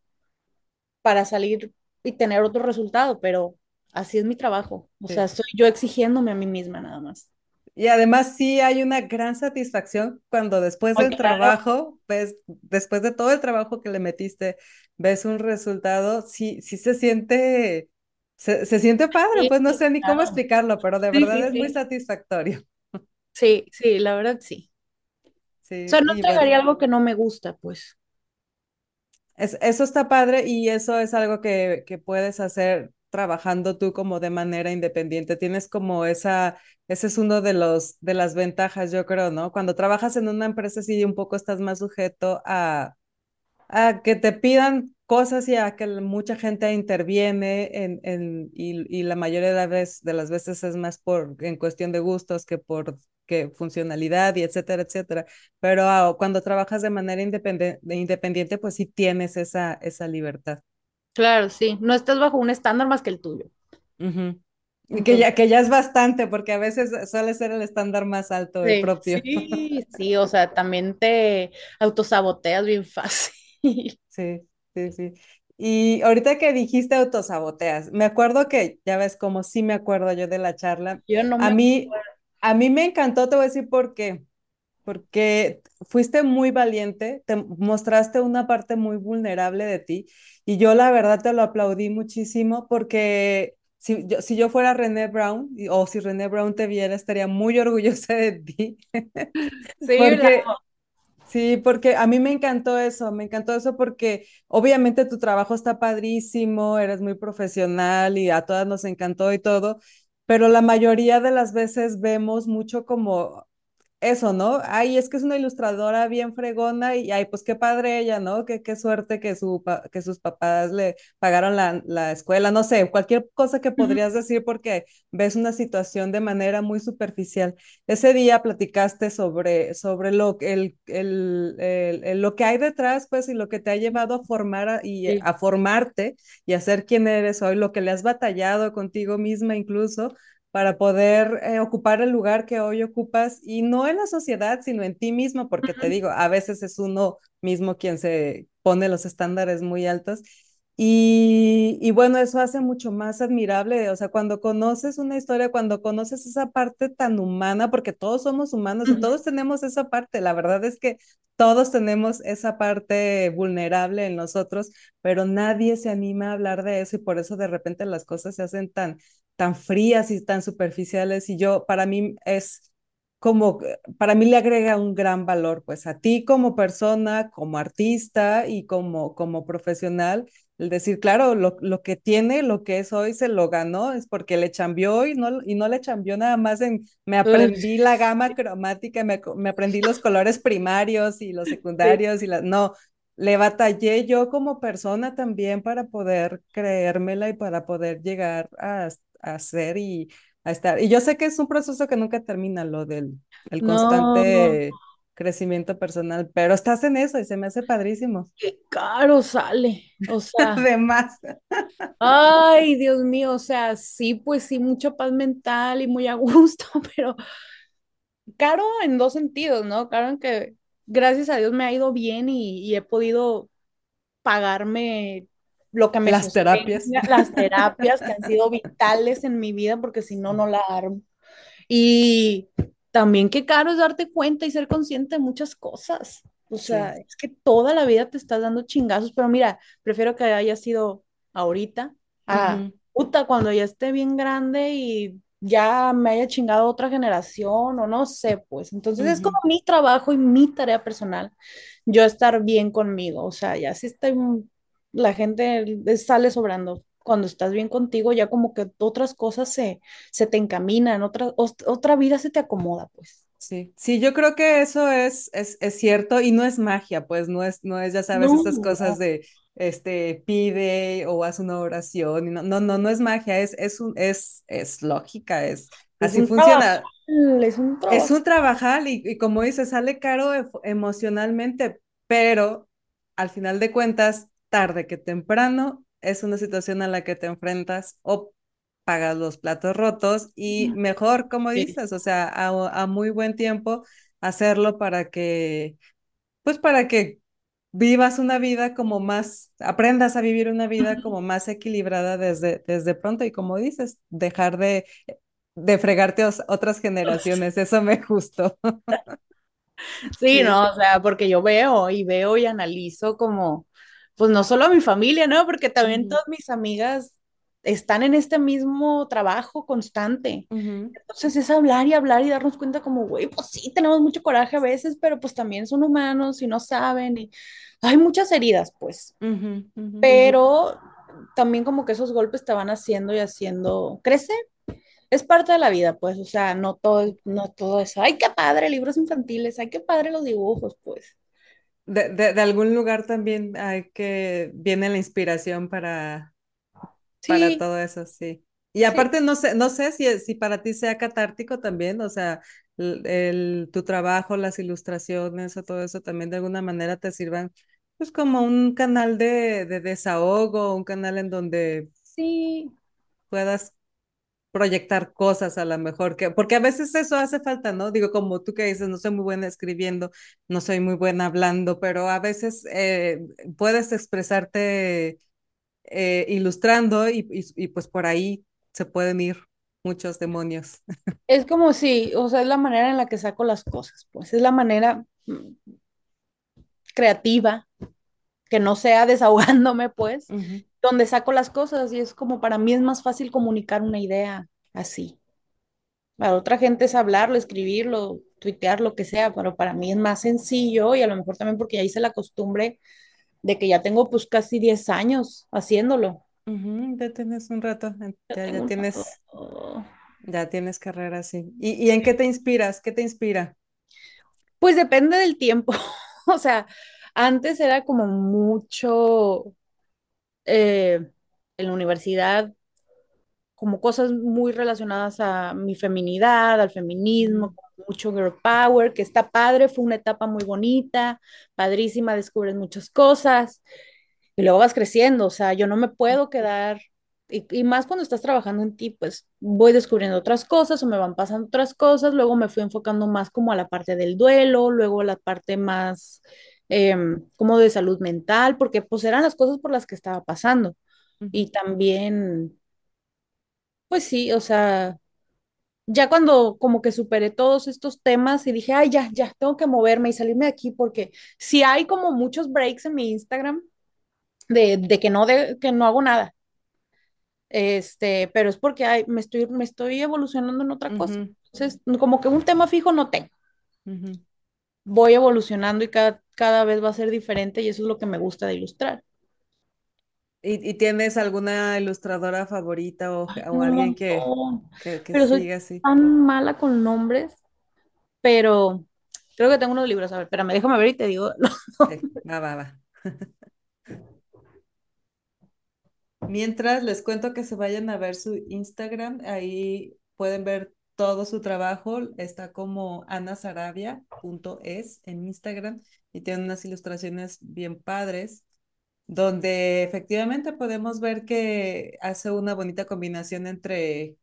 [SPEAKER 1] para salir y tener otro resultado, pero así es mi trabajo, o sea, soy yo exigiéndome a mí misma nada más.
[SPEAKER 2] Y además sí hay una gran satisfacción cuando después del trabajo, ves, después de todo el trabajo que le metiste, ves un resultado, sí, sí se siente, se, siente padre, pues no sé ni cómo explicarlo, pero de verdad es muy satisfactorio.
[SPEAKER 1] Sí, sí, la verdad sí. o sea, no te algo que no me gusta, pues.
[SPEAKER 2] Es, eso está padre y eso es algo que, que puedes hacer trabajando tú como de manera independiente. Tienes como esa, ese es uno de los, de las ventajas, yo creo, ¿no? Cuando trabajas en una empresa, sí, un poco estás más sujeto a, a que te pidan cosas y a que mucha gente interviene en, en y, y, la mayoría de, la vez, de las veces es más por en cuestión de gustos que por que funcionalidad y etcétera, etcétera. Pero ah, cuando trabajas de manera independiente, independiente, pues sí tienes esa, esa libertad.
[SPEAKER 1] Claro, sí, no estás bajo un estándar más que el tuyo.
[SPEAKER 2] que, ya, que ya es bastante, porque a veces suele ser el estándar más alto el propio.
[SPEAKER 1] Sí, sí, o sea, también te autosaboteas bien fácil.
[SPEAKER 2] Sí, sí, sí. Y ahorita que dijiste autosaboteas, me acuerdo que, ya ves, como sí me acuerdo yo de la charla.
[SPEAKER 1] Yo no me
[SPEAKER 2] a mí, a mí me encantó, te voy a decir por qué porque fuiste muy valiente, te mostraste una parte muy vulnerable de ti y yo la verdad te lo aplaudí muchísimo porque si yo, si yo fuera René Brown o si René Brown te viera estaría muy orgullosa de ti.
[SPEAKER 1] Sí, porque,
[SPEAKER 2] sí, porque a mí me encantó eso, me encantó eso porque obviamente tu trabajo está padrísimo, eres muy profesional y a todas nos encantó y todo, pero la mayoría de las veces vemos mucho como eso, ¿no? Ay, es que es una ilustradora bien fregona y ay, pues qué padre ella, ¿no? Qué, qué suerte que, su, que sus papás le pagaron la, la escuela, no sé, cualquier cosa que podrías decir porque ves una situación de manera muy superficial. Ese día platicaste sobre, sobre lo, el, el, el, lo que hay detrás, pues, y lo que te ha llevado a formar y a formarte y a ser quien eres hoy, lo que le has batallado contigo misma incluso para poder eh, ocupar el lugar que hoy ocupas y no en la sociedad, sino en ti mismo, porque te digo, a veces es uno mismo quien se pone los estándares muy altos. Y, y, bueno, eso hace mucho más admirable, o sea, cuando conoces una historia, cuando conoces esa parte tan humana, porque todos somos humanos y todos tenemos esa parte, la verdad es que todos tenemos esa parte vulnerable en nosotros, pero nadie se anima a hablar de eso y por eso de repente las cosas se hacen tan tan frías y tan superficiales y yo, para mí es como, para mí le agrega un gran valor, pues a ti como persona, como artista y como, como profesional, el decir, claro, lo, lo que tiene, lo que es hoy, se lo ganó, es porque le cambió y no, y no le cambió nada más en, me aprendí la gama cromática, me, me, aprendí los colores primarios y los secundarios y las, no, le batallé yo como persona también para poder creérmela y para poder llegar a, hacer y a estar. Y yo sé que es un proceso que nunca termina, lo del el constante crecimiento personal, pero estás en eso y se me hace padrísimo.
[SPEAKER 1] Qué caro sale, o sea.
[SPEAKER 2] Además.
[SPEAKER 1] Ay, Dios mío, o sea, sí, pues sí, mucha paz mental y muy a gusto, pero caro en dos sentidos, ¿no? Caro en que gracias a Dios me ha ido bien y, y he podido pagarme lo que me
[SPEAKER 2] las terapias.
[SPEAKER 1] Las terapias que han sido vitales en mi vida, porque si no, no la armo. Y también qué caro es darte cuenta y ser consciente de muchas cosas. O sea, es que toda la vida te estás dando chingazos, pero mira, prefiero que haya sido ahorita, a puta, cuando ya esté bien grande y ya me haya chingado otra generación o no sé, pues. Entonces es como mi trabajo y mi tarea personal, yo estar bien conmigo. O sea, ya si estoy la gente sale sobrando. Cuando estás bien contigo, ya como que otras cosas se, se te encaminan, otra, otra vida se te acomoda, pues.
[SPEAKER 2] Sí, sí, yo creo que eso es, es, es, cierto y no es magia, pues no es, no es, ya sabes, estas cosas de, este, pide o haz una oración, no, no, no, no es magia, es, es, un, es, es lógica, es, así funciona.
[SPEAKER 1] es un
[SPEAKER 2] trabajo. Es un trabajar y, y, como dices, sale caro emocionalmente, pero al final de cuentas tarde que temprano es una situación a la que te enfrentas o pagas los platos rotos y mejor, como dices, o sea, a, muy buen tiempo hacerlo para que, pues para que vivas una vida como más, aprendas a vivir una vida como más equilibrada desde, desde pronto y como dices, dejar de, de fregarte otras generaciones, eso me gustó.
[SPEAKER 1] Sí, no, o sea, porque yo veo y veo y analizo como pues no solo a mi familia, ¿no? Porque también todas mis amigas están en este mismo trabajo constante. Entonces es hablar y hablar y darnos cuenta como, güey, pues sí, tenemos mucho coraje a veces, pero pues también son humanos y no saben y hay muchas heridas, pues. pero también como que esos golpes te van haciendo y haciendo crecer. Es parte de la vida, pues, o sea, no todo, no todo eso. Ay, qué padre, libros infantiles, ay, qué padre los dibujos, pues.
[SPEAKER 2] De, de, de algún lugar también hay que viene la inspiración para, para todo eso, sí. Y
[SPEAKER 1] sí.
[SPEAKER 2] aparte, no sé, no sé si, si para ti sea catártico también, o sea, el, el- tu trabajo, las ilustraciones o todo eso también de alguna manera te sirvan, pues como un canal de, de desahogo, un canal en donde
[SPEAKER 1] Sí,
[SPEAKER 2] puedas proyectar cosas a lo mejor, que, porque a veces eso hace falta, ¿no? Digo, como tú que dices, no soy muy buena escribiendo, no soy muy buena hablando, pero a veces eh, puedes expresarte eh, ilustrando y, y, y pues por ahí se pueden ir muchos demonios.
[SPEAKER 1] es como si, o sea, es la manera en la que saco las cosas, pues, es la manera mm, creativa, que no sea desahogándome, pues, donde saco las cosas y es como para mí es más fácil comunicar una idea así. Para otra gente es hablarlo, escribirlo, tuitear, lo que sea, pero para mí es más sencillo y a lo mejor también porque ya hice la costumbre de que ya tengo pues casi 10 años haciéndolo.
[SPEAKER 2] ujú, ya tienes un rato,
[SPEAKER 1] Ya rato.
[SPEAKER 2] tienes, ya tienes carrera así. ¿Y, y en qué te inspiras? ¿Qué te inspira?
[SPEAKER 1] Pues depende del tiempo. O sea, antes era como mucho eh, en la universidad, como cosas muy relacionadas a mi feminidad, al feminismo, mucho girl power, que está padre, fue una etapa muy bonita, padrísima, descubres muchas cosas y luego vas creciendo, o sea, yo no me puedo quedar, y, y más cuando estás trabajando en ti, pues voy descubriendo otras cosas o me van pasando otras cosas, luego me fui enfocando más como a la parte del duelo, luego a la parte más em, como de salud mental, porque pues eran las cosas por las que estaba pasando. Y también, pues sí, o sea, ya cuando como que superé todos estos temas y dije, ay, ya, ya, tengo que moverme y salirme de aquí, porque si hay como muchos breaks en mi Instagram de, de que no, de, que no hago nada este, pero es porque ay, me estoy, me estoy evolucionando en otra cosa. Entonces, como que un tema fijo no tengo. Voy evolucionando y cada, cada vez va a ser diferente y eso es lo que me gusta de ilustrar.
[SPEAKER 2] ¿Y, y tienes alguna ilustradora favorita o,
[SPEAKER 1] Ay,
[SPEAKER 2] o alguien que, que, que
[SPEAKER 1] pero
[SPEAKER 2] siga así?
[SPEAKER 1] tan mala con nombres, pero creo que tengo unos libros. A ver, espérame, déjame ver y te digo.
[SPEAKER 2] Eh, va, va, va. Mientras les cuento que se vayan a ver su Instagram, ahí pueden ver todo su trabajo. Está como anasarabia.es en Instagram y tiene unas ilustraciones bien padres, donde efectivamente podemos ver que hace una bonita combinación entre,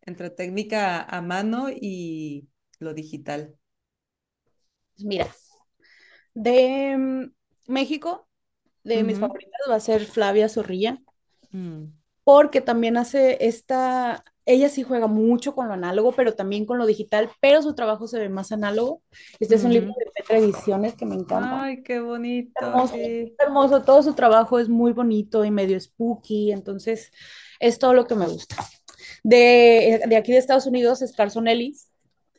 [SPEAKER 2] entre técnica a mano y lo digital.
[SPEAKER 1] Mira, de mm, México, de mis favoritas va a ser Flavia Zorrilla.
[SPEAKER 2] mm,
[SPEAKER 1] porque también hace esta, ella sí juega mucho con lo análogo, pero también con lo digital, pero su trabajo se ve más análogo. Este es un libro de Petra Ediciones que me encanta.
[SPEAKER 2] Ay, qué bonito,
[SPEAKER 1] Hermoso,
[SPEAKER 2] sí.
[SPEAKER 1] hermoso, todo su trabajo es muy bonito y medio spooky, entonces es todo lo que me gusta. De, de aquí de Estados Unidos es Carson Ellis,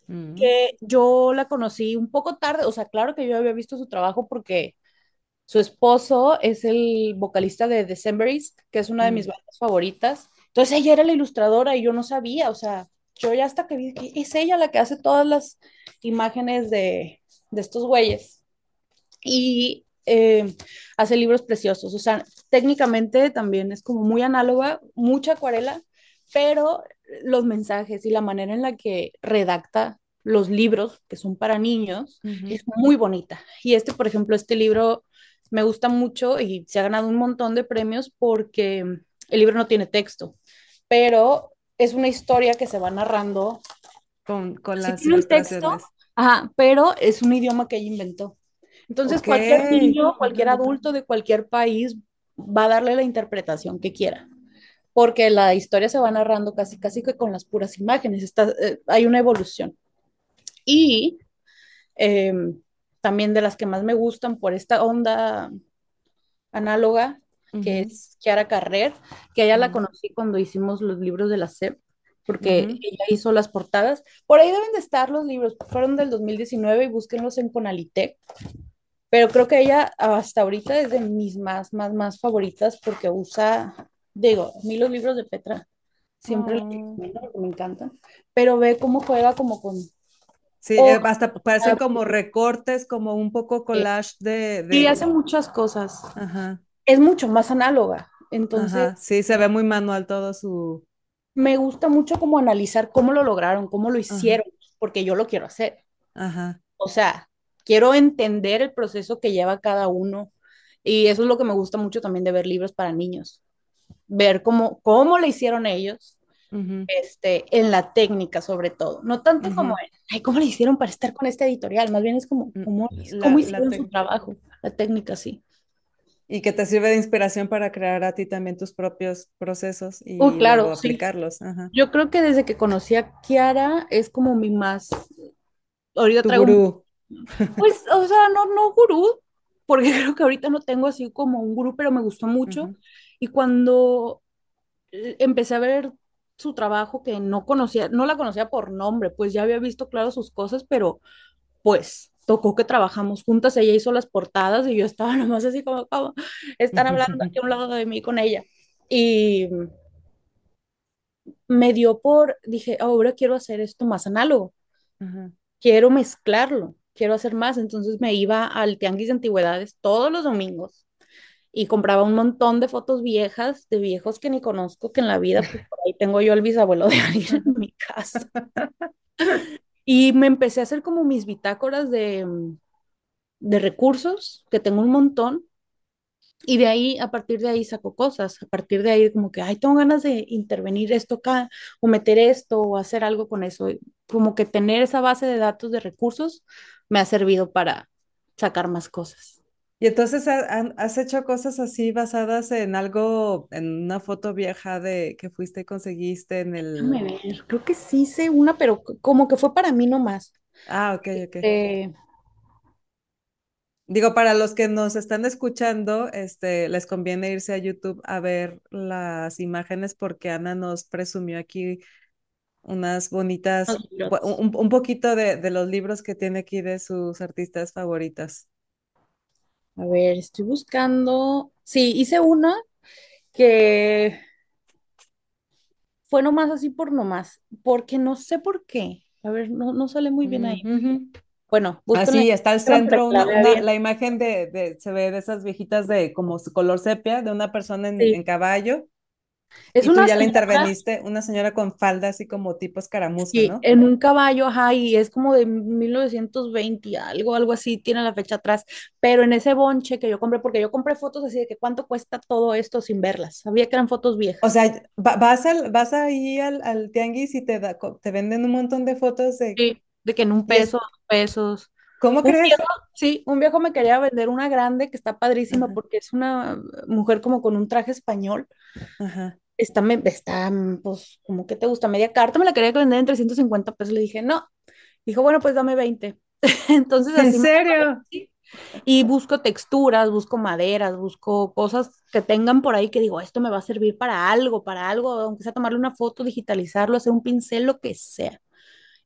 [SPEAKER 2] Mm,
[SPEAKER 1] que yo la conocí un poco tarde, o sea, claro que yo había visto su trabajo porque su esposo es el vocalista de Decemberist, que es una de mis
[SPEAKER 2] mm,
[SPEAKER 1] bandas favoritas. Entonces ella era la ilustradora y yo no sabía, o sea, yo ya hasta que vi que es ella la que hace todas las imágenes de, de estos güeyes. Y eh, hace libros preciosos, o sea, técnicamente también es como muy análoga, mucha acuarela, pero los mensajes y la manera en la que redacta los libros que son para niños es muy bonita. Y este, por ejemplo, este libro me gusta mucho y se ha ganado un montón de premios porque el libro no tiene texto, pero es una historia que se va narrando.
[SPEAKER 2] Con, con
[SPEAKER 1] Sí
[SPEAKER 2] las
[SPEAKER 1] tiene un texto, ajá, pero es un idioma que ella inventó. Entonces,
[SPEAKER 2] Ok.
[SPEAKER 1] cualquier niño, cualquier adulto de cualquier país va a darle la interpretación que quiera, porque la historia se va narrando casi, casi que con las puras imágenes. Está, eh, hay una evolución. Y eh, también de las que más me gustan por esta onda análoga, que
[SPEAKER 2] ujú,
[SPEAKER 1] es Chiara Carrer, que ella la
[SPEAKER 2] mm,
[SPEAKER 1] conocí cuando hicimos los libros de la SEP, porque
[SPEAKER 2] ujú.
[SPEAKER 1] ella hizo las portadas. Por ahí deben de estar los libros, fueron del 2019 y búsquenlos en Conalitec. Pero creo que ella hasta ahorita es de mis más, más, más favoritas porque usa, digo, a mí los libros de Petra siempre los recomiendo porque me encantan, pero ve cómo juega como con
[SPEAKER 2] Sí, eh, hasta parecen como recortes, como un poco collage de,
[SPEAKER 1] Y
[SPEAKER 2] de...
[SPEAKER 1] hace muchas cosas.
[SPEAKER 2] Ajá,
[SPEAKER 1] Es mucho más análoga. Entonces,
[SPEAKER 2] ajá, sí, se ve muy manual todo su...
[SPEAKER 1] me gusta mucho como analizar cómo lo lograron, cómo lo
[SPEAKER 2] Ajá,
[SPEAKER 1] hicieron, porque yo lo quiero hacer.
[SPEAKER 2] ajá,
[SPEAKER 1] O sea, quiero entender el proceso que lleva cada uno. Y eso es lo que me gusta mucho también de ver libros para niños. Ver cómo, cómo le hicieron ellos,
[SPEAKER 2] ujú,
[SPEAKER 1] este, en la técnica sobre todo. No tanto como
[SPEAKER 2] ujú.
[SPEAKER 1] en, ay, ¿cómo le hicieron para estar con este editorial? Más bien es como,
[SPEAKER 2] Mm,
[SPEAKER 1] cómo, cómo
[SPEAKER 2] La, la
[SPEAKER 1] hicieron su trabajo, la técnica, sí.
[SPEAKER 2] Y que te sirve de inspiración para crear a ti también tus propios procesos
[SPEAKER 1] Uy,
[SPEAKER 2] y luego
[SPEAKER 1] claro, sí.
[SPEAKER 2] aplicarlos. Ajá.
[SPEAKER 1] Yo creo que desde que conocí a Kiara es como mi más, ahorita
[SPEAKER 2] Tu
[SPEAKER 1] traigo,
[SPEAKER 2] gurú.
[SPEAKER 1] pues, o sea, no, no gurú, porque creo que ahorita no tengo así como un gurú, pero me gustó mucho.
[SPEAKER 2] Ujú,
[SPEAKER 1] Y cuando eh, empecé a ver su trabajo que no conocía, no la conocía por nombre, pues ya había visto, claro, sus cosas, pero pues tocó que trabajamos juntas, ella hizo las portadas y yo estaba nomás así como, como están hablando aquí a un lado de mí con ella. Y me dio por, dije, ahora quiero hacer esto más análogo,
[SPEAKER 2] Ajá.
[SPEAKER 1] quiero mezclarlo, quiero hacer más. Entonces me iba al tianguis de antigüedades todos los domingos y compraba un montón de fotos viejas, de viejos que ni conozco, que en la vida, pues por ahí tengo yo el bisabuelo de alguien en mi casa. Y me empecé a hacer como mis bitácoras de, de recursos, que tengo un montón, y de ahí, a partir de ahí saco cosas, a partir de ahí como que, ay, tengo ganas de intervenir esto acá, o meter esto, o hacer algo con eso. Como que tener esa base de datos de recursos me ha servido para sacar más cosas.
[SPEAKER 2] Y entonces has hecho cosas así basadas en algo, en una foto vieja de que fuiste y conseguiste en
[SPEAKER 1] Déjame
[SPEAKER 2] el...
[SPEAKER 1] ver, creo que sí hice una, pero como que fue para mí nomás.
[SPEAKER 2] Ah, ok, ok.
[SPEAKER 1] Eh,
[SPEAKER 2] Digo, para los que nos están escuchando, este, les conviene irse a YouTube a ver las imágenes porque Ana nos presumió aquí unas bonitas, un, un poquito de, de los libros que tiene aquí de sus artistas favoritas.
[SPEAKER 1] A ver, estoy buscando. Sí, hice una que fue nomás así por nomás, porque no sé por qué. A ver, no, no sale muy bien ahí.
[SPEAKER 2] Mm.
[SPEAKER 1] Bueno,
[SPEAKER 2] Así está al centro, una, la imagen de, de, se ve de esas viejitas de como su color sepia, de una persona en, en caballo,
[SPEAKER 1] es
[SPEAKER 2] y tú
[SPEAKER 1] una
[SPEAKER 2] ya le
[SPEAKER 1] señora,
[SPEAKER 2] interveniste, una señora con falda así como tipo escaramuza,
[SPEAKER 1] sí,
[SPEAKER 2] ¿no?
[SPEAKER 1] en un caballo, ajá, y es como de 1920 y algo, algo así, tiene la fecha atrás, pero en ese bonche que yo compré, porque yo compré fotos así de que cuánto cuesta todo esto sin verlas, sabía que eran fotos
[SPEAKER 2] O
[SPEAKER 1] viejas.
[SPEAKER 2] sea, va- vas, al, vas ahí al, al tianguis y te, da, te venden un montón de fotos de...
[SPEAKER 1] Sí, de que en un peso, dos pesos.
[SPEAKER 2] ¿Cómo
[SPEAKER 1] Un
[SPEAKER 2] crees?
[SPEAKER 1] viejo, sí, un viejo me quería vender una grande que está padrísima
[SPEAKER 2] Ajá,
[SPEAKER 1] porque es una mujer como con un traje español.
[SPEAKER 2] ajá.
[SPEAKER 1] Está, está, pues, como que te gusta, media carta, me la quería vender en 350 pesos. Le dije, no. Dijo, bueno, pues dame 20. Entonces
[SPEAKER 2] ¿En
[SPEAKER 1] así
[SPEAKER 2] serio?
[SPEAKER 1] Y busco texturas, busco maderas, busco cosas que tengan por ahí que digo, esto me va a servir para algo, para algo, aunque sea tomarle una foto, digitalizarlo, hacer un pincel, lo que sea.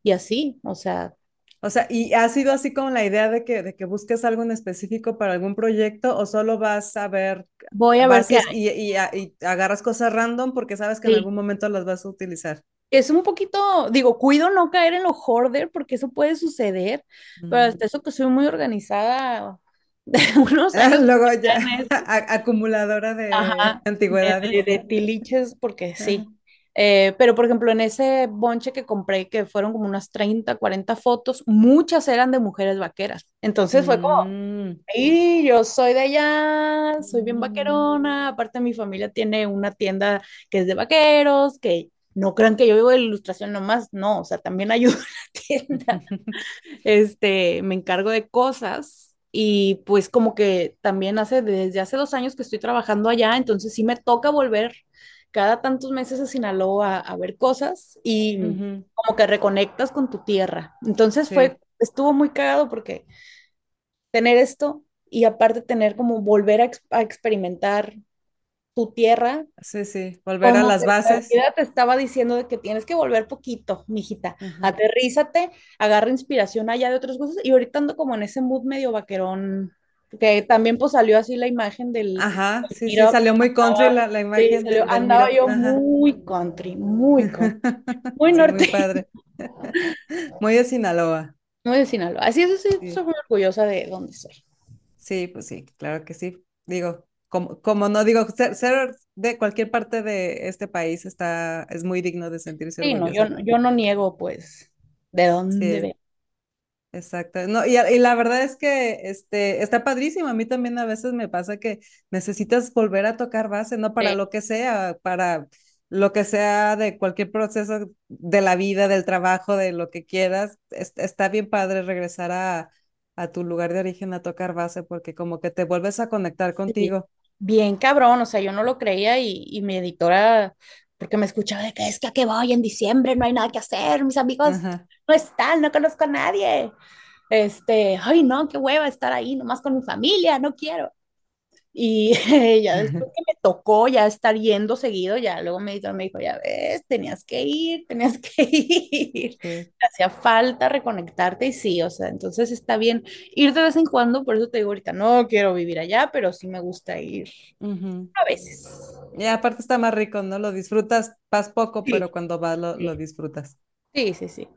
[SPEAKER 1] Y así, o sea,
[SPEAKER 2] O sea, ¿y ha sido así como la idea de que, de que busques algo en específico para algún proyecto o solo vas a ver,
[SPEAKER 1] voy a ver qué
[SPEAKER 2] y, y y agarras cosas random porque sabes que en
[SPEAKER 1] Sí.
[SPEAKER 2] algún momento las vas a utilizar?
[SPEAKER 1] Es un poquito, digo, cuido no caer en lo hoarder porque eso puede suceder, pero
[SPEAKER 2] Mm.
[SPEAKER 1] hasta eso que soy muy organizada, de unos años
[SPEAKER 2] Luego
[SPEAKER 1] ya en
[SPEAKER 2] acumuladora de
[SPEAKER 1] Ajá, de, de,
[SPEAKER 2] antigüedades.
[SPEAKER 1] de tiliches, porque sí. Eh, pero, por ejemplo, en ese bonche que compré, que fueron como unas 30 40 fotos, muchas eran de mujeres vaqueras. Entonces fue como,
[SPEAKER 2] Mm.
[SPEAKER 1] y yo soy de allá, soy bien
[SPEAKER 2] Mm.
[SPEAKER 1] vaquerona. Aparte, mi familia tiene una tienda que es de vaqueros, que no crean que yo vivo de ilustración nomás, no, o sea, también ayudo en la tienda. Este, me encargo de cosas y pues como que también hace, desde hace dos años que estoy trabajando allá, entonces sí me toca volver cada tantos meses a Sinaloa a, ver cosas y como que reconectas con tu tierra. Entonces
[SPEAKER 2] Sí,
[SPEAKER 1] fue, estuvo muy cagado porque tener esto y aparte tener como volver a, ex- a experimentar tu tierra,
[SPEAKER 2] sí, sí. Volver a las
[SPEAKER 1] la
[SPEAKER 2] bases.
[SPEAKER 1] vida te estaba diciendo de que tienes que volver poquito, mijita,
[SPEAKER 2] Ujú.
[SPEAKER 1] aterrízate, agarra inspiración allá de otras cosas y ahorita ando como en ese mood medio vaquerón, que también pues salió así la imagen del...
[SPEAKER 2] Ajá, sí, sí, salió muy country la, la
[SPEAKER 1] Sí,
[SPEAKER 2] imagen
[SPEAKER 1] salió-
[SPEAKER 2] del,
[SPEAKER 1] andaba yo
[SPEAKER 2] Ajá.
[SPEAKER 1] muy country, muy country, muy
[SPEAKER 2] Sí, muy
[SPEAKER 1] norte,
[SPEAKER 2] padre. Muy de Sinaloa.
[SPEAKER 1] muy de Sinaloa. Así es, sí,
[SPEAKER 2] Sí.
[SPEAKER 1] soy muy orgullosa de donde soy.
[SPEAKER 2] Sí, pues sí, claro que sí. Digo, como, como no digo, ser, ser de cualquier parte de este país está, es muy digno de sentirse
[SPEAKER 1] Sí, no, yo,
[SPEAKER 2] orgullosa.
[SPEAKER 1] no- yo no niego pues de dónde
[SPEAKER 2] Sí. Exacto. No, y, y la verdad es que este, está padrísimo. A mí también a veces me pasa que necesitas volver a tocar base, ¿no? Para
[SPEAKER 1] Sí,
[SPEAKER 2] lo que sea, para lo que sea de cualquier proceso de la vida, del trabajo, de lo que quieras. es- está bien padre regresar a, a tu lugar de origen a tocar base porque como que te vuelves a conectar
[SPEAKER 1] sí.
[SPEAKER 2] contigo.
[SPEAKER 1] Bien cabrón, o sea, yo no lo creía y, y mi editora, porque me escuchaba de que es que a qué voy en diciembre, no hay nada que hacer, mis amigos
[SPEAKER 2] Ajá.
[SPEAKER 1] no están, no conozco a nadie. Este, ay, no, qué hueva estar ahí nomás con mi familia, no quiero. Y ya después que me tocó ya estar yendo seguido, ya luego me dijo, me dijo, ya ves, tenías que ir, tenías que ir.
[SPEAKER 2] Sí.
[SPEAKER 1] Hacía falta reconectarte y sí, o sea, entonces está bien ir de vez en cuando, por eso te digo ahorita, no quiero vivir allá, pero sí me gusta ir
[SPEAKER 2] Ujú.
[SPEAKER 1] a veces.
[SPEAKER 2] Y aparte está más rico, ¿no? Lo disfrutas, vas poco, pero cuando vas lo, lo disfrutas.
[SPEAKER 1] sí, sí, sí.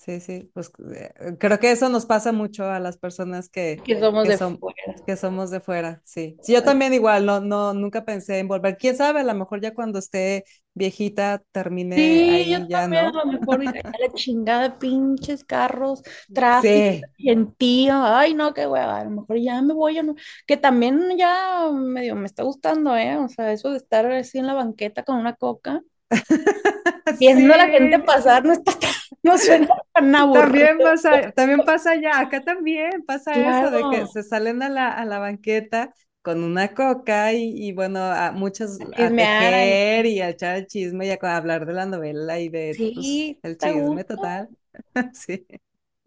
[SPEAKER 2] Sí, sí, pues eh, creo que eso nos pasa mucho a las personas que,
[SPEAKER 1] Que somos
[SPEAKER 2] que
[SPEAKER 1] de
[SPEAKER 2] son,
[SPEAKER 1] fuera.
[SPEAKER 2] que somos de fuera, sí. Sí, yo también igual, no, no, nunca pensé en volver. ¿Quién sabe? A lo mejor ya cuando esté viejita termine
[SPEAKER 1] Sí, yo
[SPEAKER 2] ya,
[SPEAKER 1] también a lo mejor a la chingada, pinches carros, tráfico,
[SPEAKER 2] Sí,
[SPEAKER 1] gentío, ay no, qué hueva, a lo mejor ya me voy, a no- que también ya medio me está gustando, ¿eh? O sea, eso de estar así en la banqueta con una coca, viendo a la gente pasar, no está tan- no suena tan aburrido.
[SPEAKER 2] También pasa, también pasa allá, acá también pasa eso de que se salen a la, a la banqueta con una coca y, y bueno, a muchos
[SPEAKER 1] a
[SPEAKER 2] tejer y a echar el chisme y a hablar de la novela y de pues el chisme total. Sí,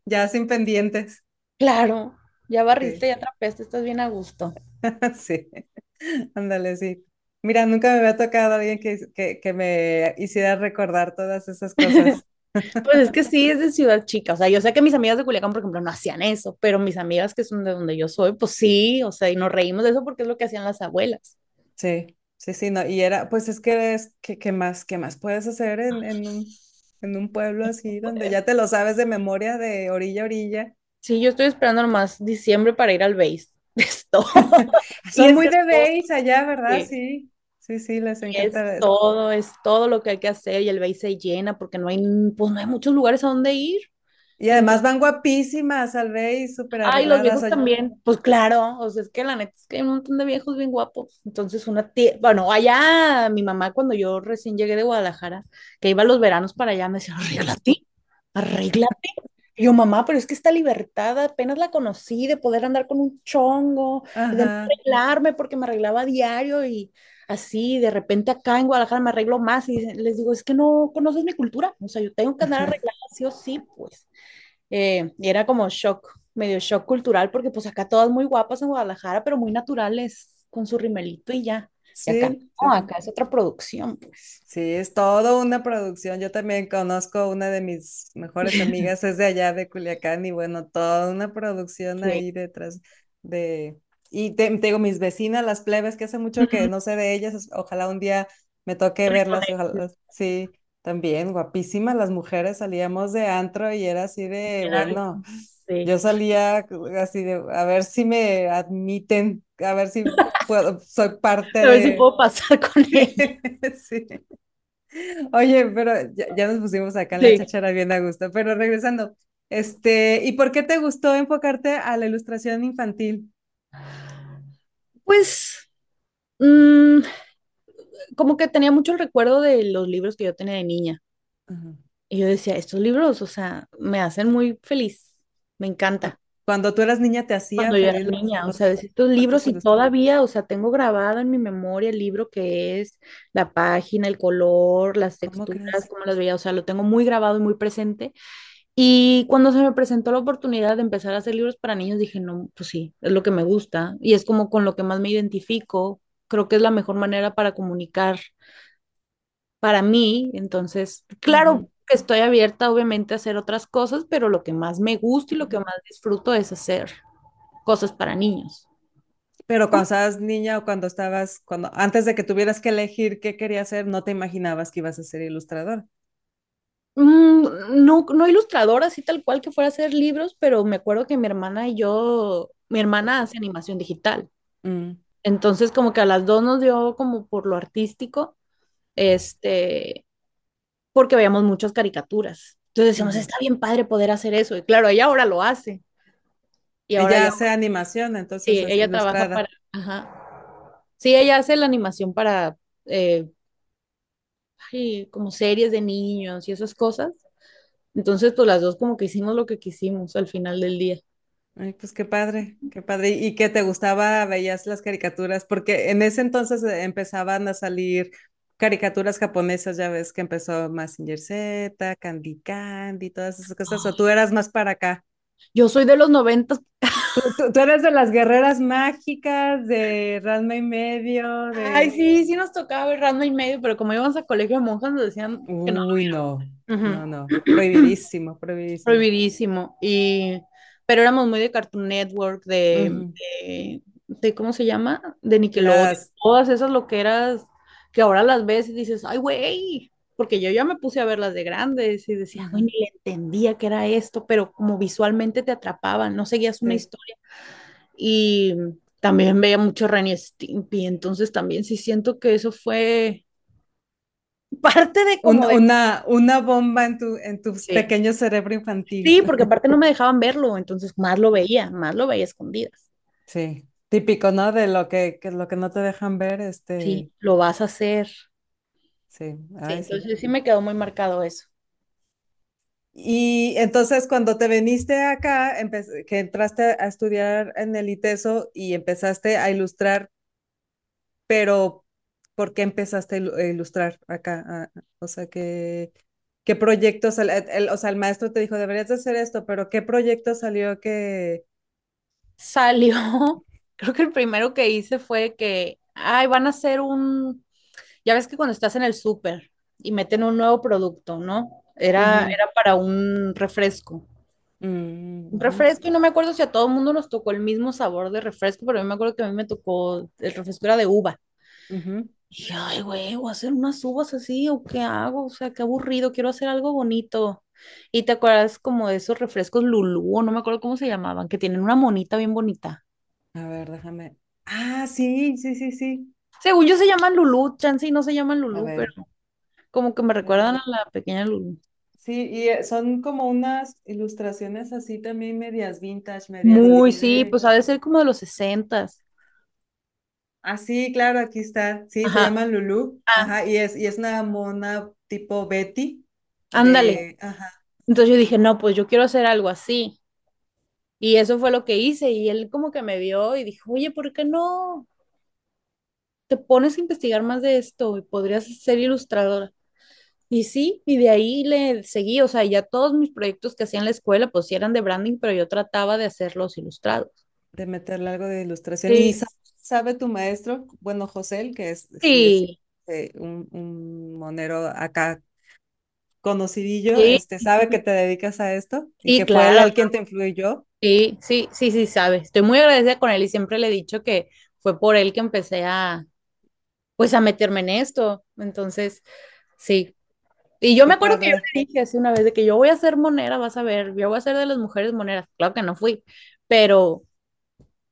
[SPEAKER 2] ya sin pendientes.
[SPEAKER 1] Claro, ya
[SPEAKER 2] Sí,
[SPEAKER 1] barriste, ya trapeaste, estás bien a gusto.
[SPEAKER 2] sí. Ándale, sí. Mira, nunca me había tocado alguien que, que, que me hiciera recordar todas esas cosas.
[SPEAKER 1] Pues es que sí, es de ciudad chica. O sea, yo sé que mis amigas de Culiacán, por ejemplo, no hacían eso, pero mis amigas que son de donde yo soy, pues sí, o sea, y nos reímos de eso porque es lo que hacían las abuelas.
[SPEAKER 2] Sí, sí, sí, no. Y era, pues es que es, ¿qué, qué más, qué más puedes hacer en, en un, en un pueblo así donde ya te lo sabes de memoria de orilla a orilla?
[SPEAKER 1] Sí, yo estoy esperando nomás diciembre para ir al base. Es todo. Y
[SPEAKER 2] Son muy de base allá, ¿verdad?
[SPEAKER 1] sí,
[SPEAKER 2] Sí, sí, sí, les encanta. es-
[SPEAKER 1] todo, es todo lo que hay que hacer y el base se llena porque no hay, pues no hay muchos lugares a donde ir.
[SPEAKER 2] Y además van guapísimas al base, súper
[SPEAKER 1] ay, los viejos también. Pues claro, o sea, es que la neta es que hay un montón de viejos bien guapos. Entonces, una tía, bueno, allá mi mamá cuando yo recién llegué de Guadalajara, que iba los veranos para allá, me decía, arréglate, arréglate. Y yo, mamá, pero es que esta libertad apenas la conocí de poder andar con un chongo, de
[SPEAKER 2] Ajá.
[SPEAKER 1] arreglarme porque me arreglaba a diario y así, de repente acá en Guadalajara me arreglo más y les digo, es que no conoces mi cultura, o sea, yo tengo que andar arreglada sí o sí, pues. Eh, y era como shock, medio shock cultural, porque pues acá todas muy guapas en Guadalajara, pero muy naturales, con su rimelito y ya. Y acá
[SPEAKER 2] Sí, sí,
[SPEAKER 1] no,
[SPEAKER 2] sí.
[SPEAKER 1] acá es otra producción, pues.
[SPEAKER 2] Sí, es todo una producción. Yo también conozco una de mis mejores amigas, es de allá de Culiacán y bueno, toda una producción
[SPEAKER 1] Sí.
[SPEAKER 2] ahí detrás de... Y te, te digo, mis vecinas, las plebes, que hace mucho que no sé de ellas, ojalá un día me toque verlas, ojalá, sí, también guapísimas las mujeres, salíamos de antro y era así de, bueno,
[SPEAKER 1] Sí.
[SPEAKER 2] yo salía así de, a ver si me admiten, a ver si puedo, soy parte
[SPEAKER 1] A ver si
[SPEAKER 2] de...
[SPEAKER 1] puedo pasar con él.
[SPEAKER 2] Sí. Oye, pero ya, ya nos pusimos acá en la chachara bien a gusto, pero regresando, este, ¿y por qué te gustó enfocarte a la ilustración infantil?
[SPEAKER 1] Pues, mm, como que tenía mucho el recuerdo de los libros que yo tenía de niña. Y yo decía, estos libros, o sea, me hacen muy feliz. Me encanta.
[SPEAKER 2] Cuando tú eras niña te hacía
[SPEAKER 1] Cuando yo era niña, o sea, de estos libros y todavía, o sea, tengo grabado en mi memoria el libro que es la página, el color, las
[SPEAKER 2] ¿Cómo
[SPEAKER 1] texturas, cómo las veía, o sea, lo tengo muy grabado y muy presente. Y cuando se me presentó la oportunidad de empezar a hacer libros para niños, dije, no, pues sí, es lo que me gusta y es como con lo que más me identifico. Creo que es la mejor manera para comunicar para mí. Entonces, claro que estoy abierta, obviamente, a hacer otras cosas, pero lo que más me gusta y lo que más disfruto es hacer cosas para niños.
[SPEAKER 2] Pero cuando estabas niña o cuando estabas, cuando antes de que tuvieras que elegir qué querías hacer, no te imaginabas que ibas a ser ilustradora.
[SPEAKER 1] Mm, no, no ilustradora, así tal cual que fuera a hacer libros, pero me acuerdo que mi hermana y yo, mi hermana hace animación digital.
[SPEAKER 2] Mm,
[SPEAKER 1] Entonces, como que a las dos nos dio como por lo artístico, este, porque veíamos muchas caricaturas. Entonces decíamos, está bien padre poder hacer eso. Y claro, ella ahora lo hace. Y ahora
[SPEAKER 2] Ella hace animación, entonces
[SPEAKER 1] sí, ella trabaja para, ajá. Sí, ella hace la animación para, eh, ay, como series de niños y esas cosas. Entonces, pues las dos como que hicimos lo que quisimos al final del día.
[SPEAKER 2] Ay, pues qué padre, qué padre. ¿Y qué te gustaba? ¿Veías las caricaturas? Porque en ese entonces eh, empezaban a salir caricaturas japonesas, ya ves que empezó Mazinger Z, Candy Candy, todas esas cosas, o tú eras más para acá.
[SPEAKER 1] Yo soy de los noventas.
[SPEAKER 2] Tú, tú, tú eres de las guerreras mágicas, de Ranma y medio,
[SPEAKER 1] Ay,
[SPEAKER 2] de...
[SPEAKER 1] sí, sí nos tocaba ver Ranma y medio, pero como íbamos a colegio de monjas nos decían que no.
[SPEAKER 2] Uy, no, no, no, prohibidísimo, prohibidísimo.
[SPEAKER 1] Prohibidísimo. Y, pero éramos muy de Cartoon Network, de, de, de- ¿cómo se llama? De Nickelodeon.
[SPEAKER 2] Las...
[SPEAKER 1] Todas esas loqueras que ahora las ves y dices, ay, güey, porque yo ya me puse a verlas de grandes y decía, güey, ni le entendía que era esto, pero como visualmente te atrapaban, no seguías una
[SPEAKER 2] sí.
[SPEAKER 1] historia. Y también veía mucho Ren y Stimpy, entonces también sí siento que eso fue parte de como de,
[SPEAKER 2] una, una bomba en tu, en tu
[SPEAKER 1] sí,
[SPEAKER 2] pequeño cerebro infantil.
[SPEAKER 1] sí, porque aparte no me dejaban verlo, entonces más lo veía, más lo veía escondidas.
[SPEAKER 2] Sí, típico, ¿no? De lo que, que lo que no te dejan ver,
[SPEAKER 1] Sí,
[SPEAKER 2] este,
[SPEAKER 1] lo vas a hacer.
[SPEAKER 2] Sí,
[SPEAKER 1] Sí,
[SPEAKER 2] ay, sí.
[SPEAKER 1] entonces sí me quedó muy marcado eso.
[SPEAKER 2] Y entonces cuando te viniste acá, que entraste a estudiar en el ITESO y empezaste a ilustrar, pero ¿por qué empezaste a ilu- a ilustrar acá? Ah, o sea, ¿qué, qué proyectos, el- el- o sea, el maestro te dijo, deberías de hacer esto, pero ¿qué proyecto salió que...
[SPEAKER 1] Salió, creo que el primero que hice fue que, ay, van a hacer un, ya ves que cuando estás en el súper y meten un nuevo producto, ¿no? Era, era para un refresco.
[SPEAKER 2] mm,
[SPEAKER 1] Un
[SPEAKER 2] ujú,
[SPEAKER 1] refresco y no me acuerdo si a todo el mundo nos tocó el mismo sabor de refresco, pero yo me acuerdo que a mí me tocó, el refresco era de uva. Y ay, güey, voy a hacer unas uvas así, ¿o qué hago? O sea, qué aburrido, quiero hacer algo bonito. Y te acuerdas como de esos refrescos Lulú, o no me acuerdo cómo se llamaban, que tienen una monita bien bonita.
[SPEAKER 2] A ver, déjame. Ah, sí, sí, sí, sí.
[SPEAKER 1] Según yo se llaman Lulú, chance y no se llaman Lulú, pero como que me recuerdan a la pequeña Lulú.
[SPEAKER 2] sí, y eh, son como unas ilustraciones así también medias vintage, medias
[SPEAKER 1] Muy, sí, pues ha de ser como de los sesentas.
[SPEAKER 2] Ah, sí, claro, aquí está. Sí, se llama Lulu.
[SPEAKER 1] ah,
[SPEAKER 2] Ajá, y es, y es una mona tipo Betty
[SPEAKER 1] ándale.
[SPEAKER 2] de... Ajá.
[SPEAKER 1] Entonces yo dije, no, pues yo quiero hacer algo así. Y eso fue lo que hice. Y él como que me vio y dijo, oye, ¿por qué no te pones a investigar más de esto y podrías ser ilustradora? Y sí, y de ahí le seguí, o sea, ya todos mis proyectos que hacía en la escuela, pues sí eran de branding, pero yo trataba de hacerlos ilustrados.
[SPEAKER 2] De meterle algo de ilustración. ¿Y
[SPEAKER 1] Sí,
[SPEAKER 2] sa- sabe tu maestro, bueno, José, que es, sí, es eh, un, un monero acá conocidillo,
[SPEAKER 1] sí,
[SPEAKER 2] este, sabe que te dedicas a esto y que fue él quien te influyó?
[SPEAKER 1] sí, sí, sí, sí, sabe. Estoy muy agradecida con él y siempre le he dicho que fue por él que empecé a, pues, a meterme en esto. Entonces, sí. Y yo me acuerdo que yo le dije así una vez de que yo voy a ser monera, vas a ver, yo voy a ser de las mujeres moneras. Claro que no fui, pero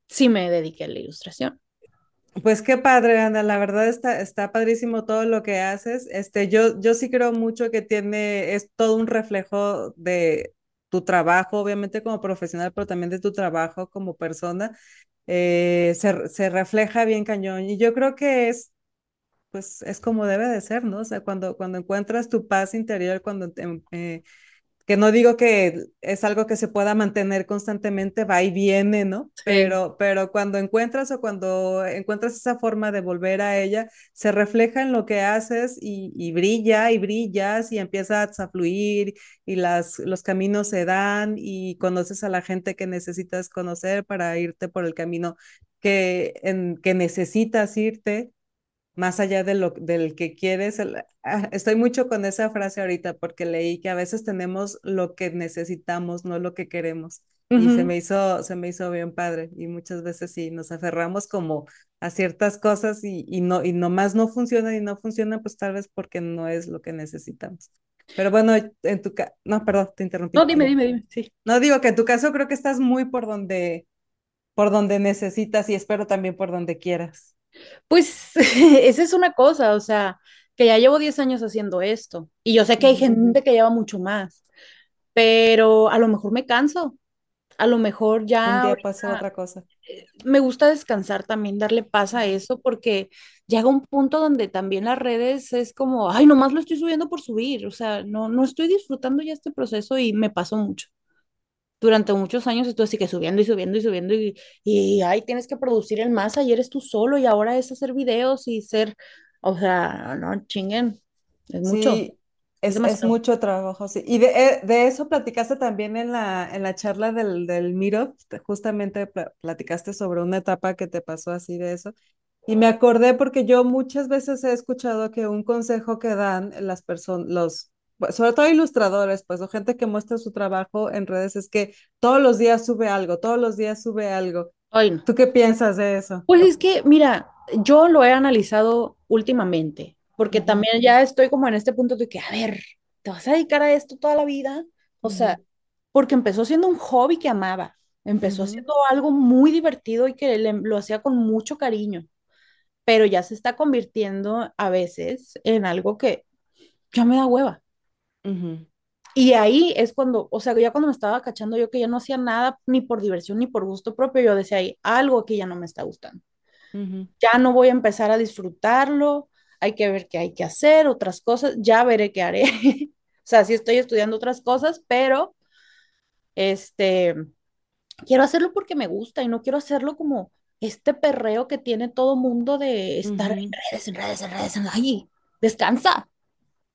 [SPEAKER 1] sí me dediqué a la ilustración.
[SPEAKER 2] Pues qué padre, Ana, la verdad está, está padrísimo todo lo que haces. Este, yo, yo sí creo mucho que tiene, es todo un reflejo de tu trabajo, obviamente como profesional, pero también de tu trabajo como persona. Eh, se, se refleja bien cañón. Y yo creo que es, pues, es como debe de ser, ¿no? O sea, cuando, cuando encuentras tu paz interior, cuando te, eh, que no digo que es algo que se pueda mantener constantemente, va y viene, ¿no?
[SPEAKER 1] Sí,
[SPEAKER 2] Pero, pero cuando encuentras o cuando encuentras esa forma de volver a ella, se refleja en lo que haces y, y brilla y brillas y empiezas a fluir y las, los caminos se dan y conoces a la gente que necesitas conocer para irte por el camino que, en, que necesitas irte más allá de lo del que quieres. El, ah, estoy mucho con esa frase ahorita porque leí que a veces tenemos lo que necesitamos, no lo que queremos. y se me hizo, se me hizo bien padre. Y muchas veces sí nos aferramos como a ciertas cosas y, y no, y nomás no funciona y no funciona, pues tal vez porque no es lo que necesitamos. Pero bueno, en tu caso, no, perdón, te interrumpí.
[SPEAKER 1] No, dime, dime, dime, sí.
[SPEAKER 2] No, digo que en tu caso creo que estás muy por donde, por donde necesitas y espero también por donde quieras.
[SPEAKER 1] Pues esa es una cosa, o sea, que ya llevo 10 años haciendo esto y yo sé que hay gente que lleva mucho más, pero a lo mejor me canso, a lo mejor ya...
[SPEAKER 2] Un día ser otra cosa.
[SPEAKER 1] Eh, me gusta descansar también, darle paz a eso, porque llega un punto donde también las redes es como, ay, nomás lo estoy subiendo por subir, o sea, no, no estoy disfrutando ya este proceso y me pasó mucho. Durante muchos años estoy así que subiendo y subiendo y subiendo y, y ay, tienes que producir el más, ayer eres tú solo y ahora es hacer videos y ser, o sea, no chinguen, es mucho.
[SPEAKER 2] Es, es, mucho trabajo, sí. Y de, eh, de, eso platicaste también en la, en la charla del, del Miro, justamente platicaste sobre una etapa que te pasó así de eso. Y me acordé porque yo muchas veces he escuchado que un consejo que dan las personas, los, sobre todo ilustradores, pues, o gente que muestra su trabajo en redes, es que todos los días sube algo, todos los días sube algo.
[SPEAKER 1] Ay,
[SPEAKER 2] ¿Tú qué piensas de eso?
[SPEAKER 1] Pues es que, mira, yo lo he analizado últimamente porque también ya estoy como en este punto de que, a ver, ¿te vas a dedicar a esto toda la vida? O sea, porque empezó siendo un hobby que amaba, empezó siendo algo muy divertido y que lo hacía con mucho cariño, pero ya se está convirtiendo a veces en algo que ya me da hueva. Y ahí es cuando, o sea, ya cuando me estaba cachando yo que ya no hacía nada ni por diversión ni por gusto propio, yo decía, hay algo que ya no me está gustando. Ya no voy a empezar a disfrutarlo, hay que ver qué hay que hacer, otras cosas, ya veré qué haré. o sea, sí estoy estudiando otras cosas, pero este, quiero hacerlo porque me gusta y no quiero hacerlo como este perreo que tiene todo mundo de estar en redes, en redes, en redes, en ahí, descansa.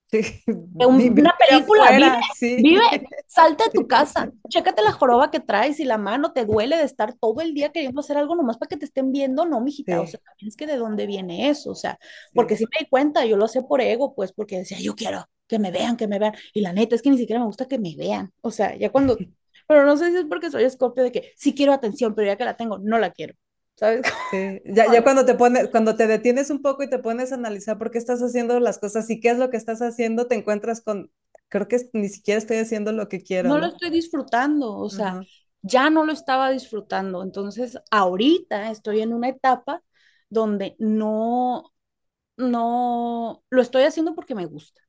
[SPEAKER 2] Sí.
[SPEAKER 1] una película, vive, vive, salta de tu casa, chécate la joroba que traes y la mano te duele de estar todo el día queriendo hacer algo nomás para que te estén viendo, no, mijita, o sea, es que de dónde viene eso, o sea, porque si me di cuenta, yo lo sé por ego, pues, porque decía, yo quiero que me vean, que me vean, y la neta es que ni siquiera me gusta que me vean, o sea, ya cuando, pero no sé si es porque soy escorpio de que sí quiero atención, pero ya que la tengo, no la quiero. ¿Sabes?
[SPEAKER 2] Sí. Ya, ya cuando te pones, cuando te detienes un poco y te pones a analizar por qué estás haciendo las cosas y qué es lo que estás haciendo, te encuentras con, creo que ni siquiera estoy haciendo lo que quiero.
[SPEAKER 1] No, lo estoy disfrutando, o sea, ya no lo estaba disfrutando. Entonces, ahorita estoy en una etapa donde no, no, lo estoy haciendo porque me gusta.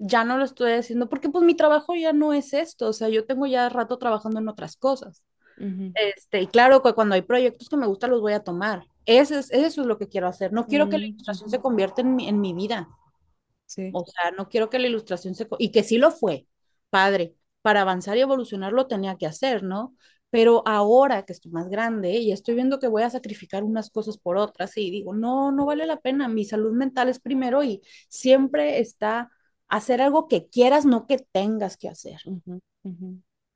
[SPEAKER 1] Ya no lo estoy haciendo porque pues mi trabajo ya no es esto, o sea, yo tengo ya rato trabajando en otras cosas este, y claro que cuando hay proyectos que me gustan los voy a tomar. Eso es, eso es lo que quiero hacer. No quiero que la mm. ilustración se convierta en mi, en mi vida. Sí. O sea, no quiero que la ilustración se... Y que sí lo fue, padre. Para avanzar y evolucionar lo tenía que hacer, ¿no? Pero ahora que estoy más grande y estoy viendo que voy a sacrificar unas cosas por otras y digo, no, no vale la pena. Mi salud mental es primero y siempre está hacer algo que quieras, no que tengas que hacer.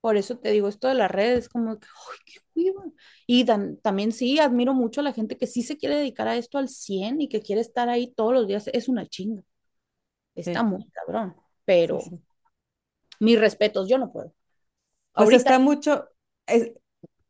[SPEAKER 1] Por eso te digo, esto de las redes, como que, ¡ay, qué cuiva! Y también sí, admiro mucho a la gente que sí se quiere dedicar a esto al 100 y que quiere estar ahí todos los días. Es una chinga. Está muy cabrón. Pero mis respetos, yo no puedo.
[SPEAKER 2] Ahorita está mucho.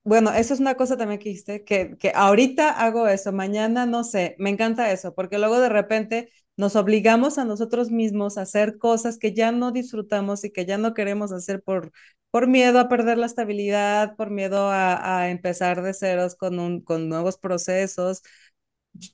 [SPEAKER 2] Bueno, eso es una cosa también que dijiste, que, que ahorita hago eso, mañana no sé, me encanta eso, porque luego de repente nos obligamos a nosotros mismos a hacer cosas que ya no disfrutamos y que ya no queremos hacer por, por miedo a perder la estabilidad, por miedo a, empezar de ceros con, un, con nuevos procesos,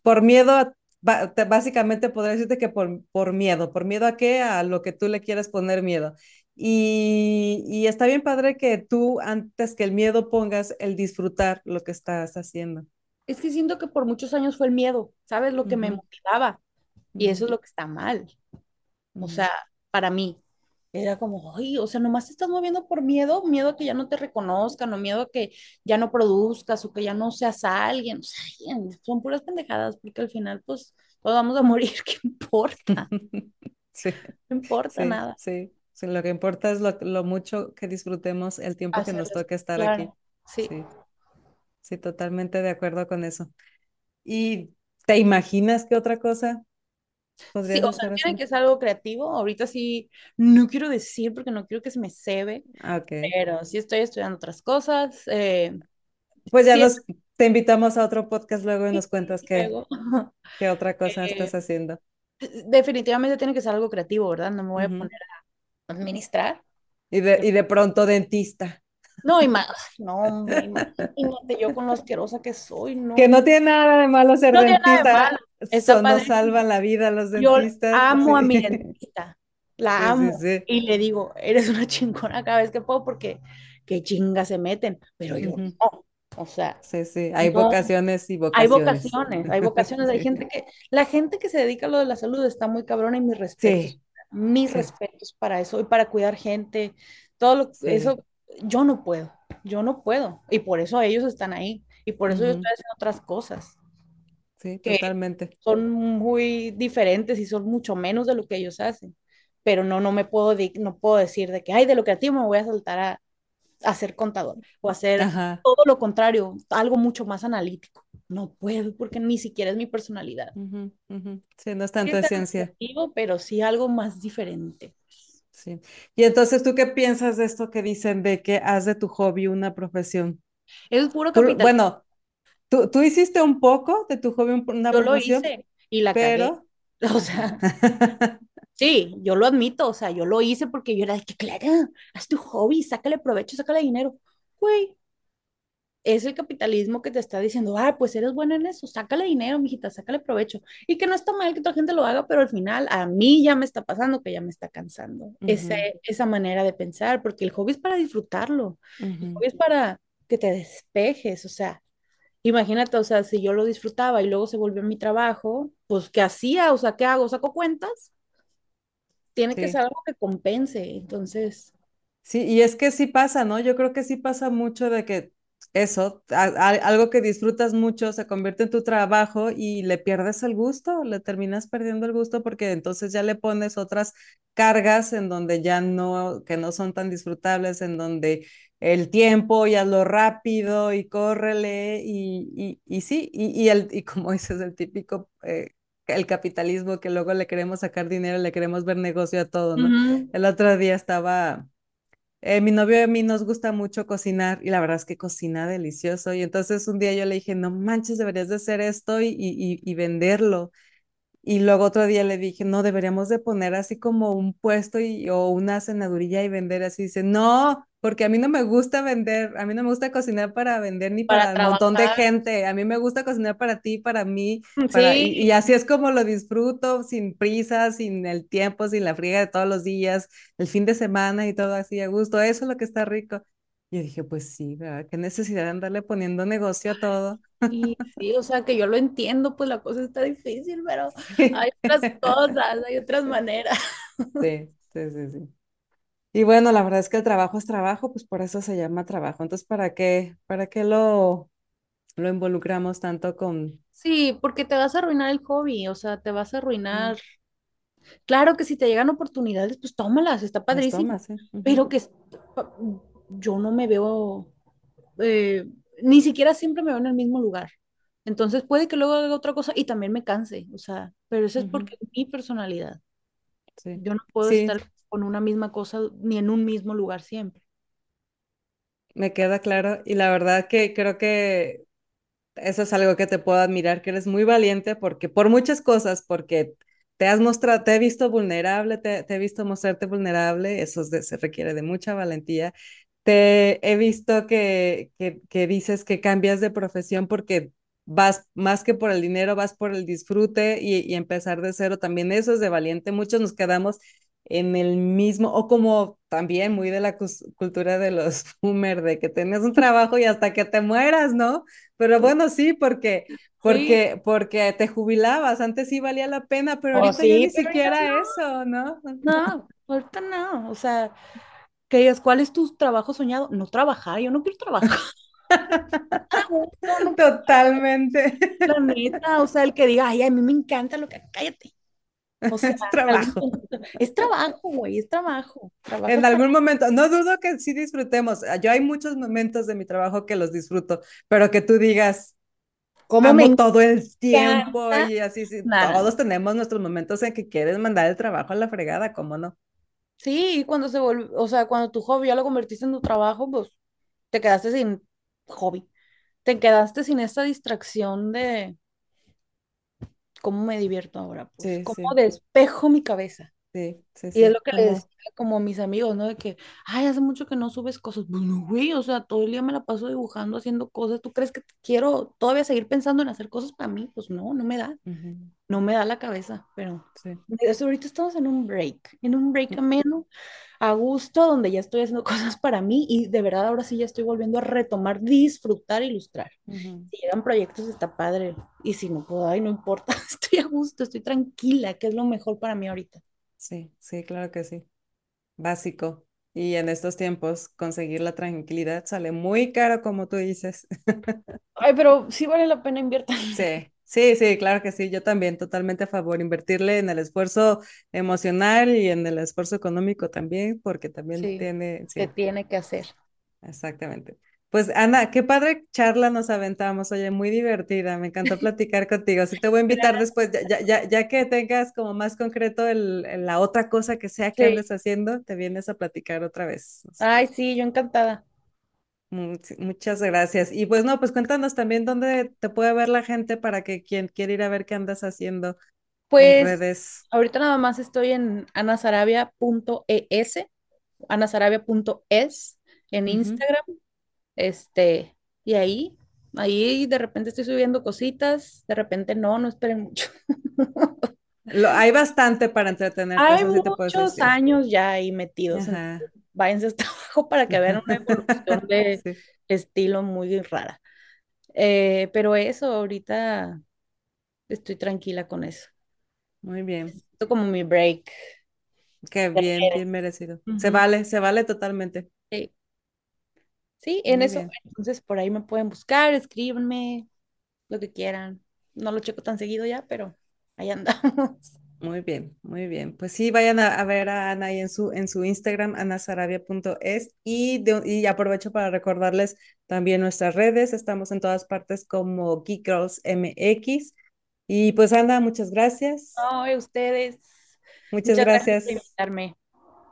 [SPEAKER 2] por miedo a, básicamente podría decirte que por, por miedo, por miedo a qué, a lo que tú le quieres poner miedo. Y, y, está bien padre que tú antes que el miedo pongas el disfrutar lo que estás haciendo.
[SPEAKER 1] Es que siento que por muchos años fue el miedo, ¿sabes? Lo que me motivaba. Y eso es lo que está mal. O sea, para mí, era como, ay, o sea, nomás te estás moviendo por miedo, miedo a que ya no te reconozcan, o miedo a que ya no produzcas, o que ya no seas alguien. O sea, son puras pendejadas, porque al final, pues, todos vamos a morir, ¿qué importa?
[SPEAKER 2] Sí.
[SPEAKER 1] No importa nada.
[SPEAKER 2] Sí. Sí, lo que importa es lo, mucho que disfrutemos el tiempo que nos toque estar aquí.
[SPEAKER 1] Sí.
[SPEAKER 2] sí. Sí, totalmente de acuerdo con eso. ¿Y te imaginas qué otra cosa ¿Podrías
[SPEAKER 1] Sí, o sea, que ser algo creativo. Ahorita sí, no quiero decir porque no quiero que se me cebe,
[SPEAKER 2] Ah, Ok.
[SPEAKER 1] pero sí estoy estudiando otras cosas. eh,
[SPEAKER 2] Pues ya
[SPEAKER 1] sí,
[SPEAKER 2] nos te invitamos a otro podcast luego y nos cuentas qué, qué otra cosa
[SPEAKER 1] Eh,
[SPEAKER 2] estás haciendo.
[SPEAKER 1] definitivamente tiene que ser algo creativo, ¿verdad? No me voy a
[SPEAKER 2] Ujú.
[SPEAKER 1] poner a administrar.
[SPEAKER 2] Y de, y de pronto dentista,
[SPEAKER 1] No, ima- no, hombre, imagínate yo con lo asquerosa que soy,
[SPEAKER 2] que
[SPEAKER 1] no.
[SPEAKER 2] no tiene nada de malo ser
[SPEAKER 1] No
[SPEAKER 2] dentista,
[SPEAKER 1] está
[SPEAKER 2] so- nos salvan la vida los
[SPEAKER 1] Yo
[SPEAKER 2] dentistas,
[SPEAKER 1] amo a mi dentista, la
[SPEAKER 2] sí,
[SPEAKER 1] amo.
[SPEAKER 2] sí.
[SPEAKER 1] Y le digo, eres una chingona cada vez que puedo porque qué chinga se meten, pero yo no. O sea,
[SPEAKER 2] Sí, sí, hay
[SPEAKER 1] no,
[SPEAKER 2] vocaciones y
[SPEAKER 1] hay
[SPEAKER 2] vocaciones.
[SPEAKER 1] vocaciones, hay vocaciones, hay gente que, la gente que se dedica a lo de la salud está muy cabrona y mis respetos,
[SPEAKER 2] sí,
[SPEAKER 1] mis
[SPEAKER 2] sí,
[SPEAKER 1] respetos para eso y para cuidar gente, todo lo,
[SPEAKER 2] sí.
[SPEAKER 1] eso, yo no puedo, yo no puedo. Y por eso ellos están ahí y por eso yo
[SPEAKER 2] Ujú.
[SPEAKER 1] estoy haciendo otras cosas
[SPEAKER 2] Sí,
[SPEAKER 1] que
[SPEAKER 2] totalmente.
[SPEAKER 1] son muy diferentes y son mucho menos de lo que ellos hacen. Pero no, no me puedo, no puedo decir de que, ay, de lo creativo me voy a saltar a, a ser contador o hacer
[SPEAKER 2] Ajá.
[SPEAKER 1] todo lo contrario, algo mucho más analítico. No puedo porque ni siquiera es mi personalidad.
[SPEAKER 2] ujú. Sí, no es
[SPEAKER 1] Sí,
[SPEAKER 2] tanto
[SPEAKER 1] es
[SPEAKER 2] esencia.
[SPEAKER 1] creativo, pero sí algo más diferente.
[SPEAKER 2] Sí. Y entonces, ¿tú qué piensas de esto que dicen de que haz de tu hobby una profesión?
[SPEAKER 1] Es puro
[SPEAKER 2] Tú,
[SPEAKER 1] capital.
[SPEAKER 2] bueno, tú, tú hiciste un poco de tu hobby un- una
[SPEAKER 1] Yo lo
[SPEAKER 2] profesión,
[SPEAKER 1] hice y la cagué.
[SPEAKER 2] pero...
[SPEAKER 1] O sea, sí, yo lo admito. O sea, yo lo hice porque yo era de que, Clara, haz tu hobby, sácale provecho, sácale dinero. Güey, es el capitalismo que te está diciendo, ah, pues eres buena en eso, sácale dinero, mijita, sácale provecho. Y que no está mal que otra gente lo haga, pero al final a mí ya me está pasando que ya me está cansando ese, esa manera de pensar, porque el hobby es para disfrutarlo, el hobby es para que te despejes, o sea, imagínate, o sea, si yo lo disfrutaba y luego se volvió mi trabajo, pues ¿qué hacía? O sea, ¿qué hago? ¿Saco cuentas? Tiene que ser algo que compense, entonces,
[SPEAKER 2] Sí, y es que sí pasa, ¿no? Yo creo que sí pasa mucho de que eso, a- a- algo que disfrutas mucho se convierte en tu trabajo y le pierdes el gusto, le terminas perdiendo el gusto porque entonces ya le pones otras cargas en donde ya no, que no son tan disfrutables, en donde el tiempo y hazlo rápido y córrele y, y, y sí, y, y, el, y como dices, el típico, eh, el capitalismo que luego le queremos sacar dinero, le queremos ver negocio a todo, ¿no? El otro día estaba eh, mi novio y a mí nos gusta mucho cocinar y la verdad es que cocina delicioso. Y entonces un día yo le dije, no manches, deberías de hacer esto y, y, y venderlo. Y luego otro día le dije, no, deberíamos de poner así como un puesto y, o una cenadurilla y vender así. Dice, no, porque a mí no me gusta vender, a mí no me gusta cocinar para vender ni
[SPEAKER 1] para
[SPEAKER 2] para un montón de gente. A mí me gusta cocinar para ti, para mí, para, y, y
[SPEAKER 1] Sí,
[SPEAKER 2] así es como lo disfruto, sin prisa, sin el tiempo, sin la friega de todos los días, el fin de semana y todo así a gusto. Eso es lo que está rico. Y yo dije, pues sí, ¿verdad? Qué necesidad de andarle poniendo negocio a todo.
[SPEAKER 1] Y sí, o sea que yo lo entiendo, pues la cosa está difícil, pero
[SPEAKER 2] Sí.
[SPEAKER 1] hay otras cosas, hay otras maneras.
[SPEAKER 2] Sí, sí, sí, sí. Y bueno, la verdad es que el trabajo es trabajo, pues por eso se llama trabajo. Entonces, ¿para qué, para qué lo, lo involucramos tanto con...
[SPEAKER 1] Sí, porque te vas a arruinar el hobby, o sea, te vas a
[SPEAKER 2] mm,
[SPEAKER 1] arruinar. Claro que si te llegan oportunidades, pues tómalas, está padrísimo,
[SPEAKER 2] tomas, ¿eh?
[SPEAKER 1] Pero que yo no me veo, eh, ni siquiera siempre me veo en el mismo lugar. Entonces puede que luego haga otra cosa y también me canse, o sea, pero eso es porque es mi personalidad.
[SPEAKER 2] sí,
[SPEAKER 1] Yo no puedo
[SPEAKER 2] sí,
[SPEAKER 1] estar con una misma cosa ni en un mismo lugar siempre.
[SPEAKER 2] me queda claro. Y la verdad que creo que eso es algo que te puedo admirar, que eres muy valiente porque por muchas cosas, porque te has mostrado, te he visto vulnerable, te, te he visto mostrarte vulnerable, eso es de- se requiere de mucha valentía. Te he visto que, que, que dices que cambias de profesión porque vas más que por el dinero, vas por el disfrute y, y empezar de cero también. Eso es de valiente. Muchos nos quedamos en el mismo, o como también muy de la cultura de los boomer, de que tienes un trabajo y hasta que te mueras, ¿no? Pero bueno, sí, porque,
[SPEAKER 1] Sí,
[SPEAKER 2] porque, porque te jubilabas, antes sí valía la pena, pero
[SPEAKER 1] o
[SPEAKER 2] ahorita ya
[SPEAKER 1] sí,
[SPEAKER 2] ni
[SPEAKER 1] pero ahorita
[SPEAKER 2] siquiera eso, ¿no?
[SPEAKER 1] no, ahorita no, o sea, que digas, ¿cuál es tu trabajo soñado? No trabajar, yo no quiero trabajar,
[SPEAKER 2] Totalmente.
[SPEAKER 1] la neta, o sea, el que diga, ay, a mí me encanta lo que, cállate, o sea,
[SPEAKER 2] Es trabajo.
[SPEAKER 1] es trabajo, güey, es trabajo, trabajo
[SPEAKER 2] En algún momento, no dudo que sí disfrutemos. Yo hay muchos momentos de mi trabajo que los disfruto, pero que tú digas, como todo el tiempo y así, sí, todos tenemos nuestros momentos en que quieres mandar el trabajo a la fregada, ¿cómo no?
[SPEAKER 1] Sí, y cuando se volvió, o sea, cuando tu hobby ya lo convertiste en tu trabajo, pues te quedaste sin hobby, te quedaste sin esta distracción de cómo me divierto ahora, pues, cómo despejo mi cabeza.
[SPEAKER 2] Sí, sí,
[SPEAKER 1] Y es lo que le decía como a mis amigos, ¿no? De que, ay, hace mucho que no subes cosas. Bueno, güey, o sea, todo el día me la paso dibujando, haciendo cosas. ¿Tú crees que quiero todavía seguir pensando en hacer cosas para mí? Pues no, no me da. No me da la cabeza, pero sí. ahorita estamos en un break, en un break ameno, a gusto, donde ya estoy haciendo cosas para mí y de verdad ahora sí ya estoy volviendo a retomar, disfrutar, ilustrar. Si llegan proyectos está padre y si no puedo, ay, no importa, estoy a gusto, estoy tranquila, que es lo mejor para mí ahorita.
[SPEAKER 2] Sí, sí, claro que sí. Básico. Y en estos tiempos conseguir la tranquilidad sale muy caro, como tú dices.
[SPEAKER 1] Ay, pero sí vale la pena invertir.
[SPEAKER 2] Sí, sí, sí, claro que sí. Yo también totalmente a favor. Invertirle en el esfuerzo emocional y en el esfuerzo económico también, porque también tiene...
[SPEAKER 1] Sí. tiene que hacer.
[SPEAKER 2] Exactamente. Pues Ana, qué padre charla nos aventamos, oye, muy divertida, me encantó platicar contigo. Sí te voy a invitar después, ya, ya, ya, que tengas como más concreto el, la otra cosa que sea que andes haciendo, te vienes a platicar otra vez.
[SPEAKER 1] Ay, sí, yo encantada.
[SPEAKER 2] muchas gracias. Y pues no, pues cuéntanos también dónde te puede ver la gente para que quien quiera ir a ver qué andas haciendo
[SPEAKER 1] pues, en redes. Ahorita nada más estoy en anasarabia.es, anasarabia.es en Instagram este, y ahí, ahí de repente estoy subiendo cositas, de repente no, no esperen mucho.
[SPEAKER 2] hay bastante para entretener.
[SPEAKER 1] Hay muchos años ya ahí metidos. váyanse hasta abajo para que vean una evolución de estilo muy rara. Eh, pero eso, ahorita estoy tranquila con eso.
[SPEAKER 2] Muy bien.
[SPEAKER 1] Esto como mi break.
[SPEAKER 2] Qué bien, bien merecido. Se vale, se vale totalmente.
[SPEAKER 1] Sí. Sí, en eso, entonces por ahí me pueden buscar, escríbanme, lo que quieran. No lo checo tan seguido ya, pero ahí andamos.
[SPEAKER 2] Muy bien, muy bien. Pues sí, vayan a, ver a Ana ahí en su, en su Instagram, anasarabia.es y, y aprovecho para recordarles también nuestras redes. Estamos en todas partes como Geek Girls MX. Y pues Ana, muchas gracias.
[SPEAKER 1] Ay, ustedes.
[SPEAKER 2] Muchas, gracias. por
[SPEAKER 1] invitarme.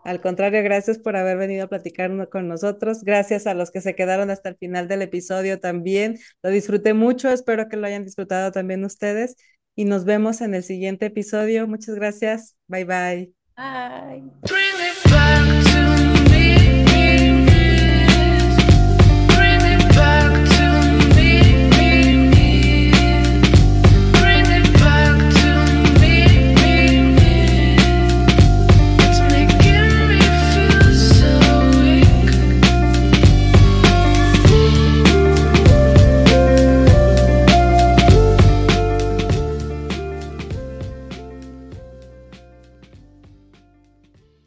[SPEAKER 2] Al contrario, gracias por haber venido a platicar con nosotros. Gracias a los que se quedaron hasta el final del episodio también. Lo disfruté mucho, espero que lo hayan disfrutado también ustedes. Y nos vemos en el siguiente episodio. Muchas gracias. Bye bye.
[SPEAKER 1] Bye.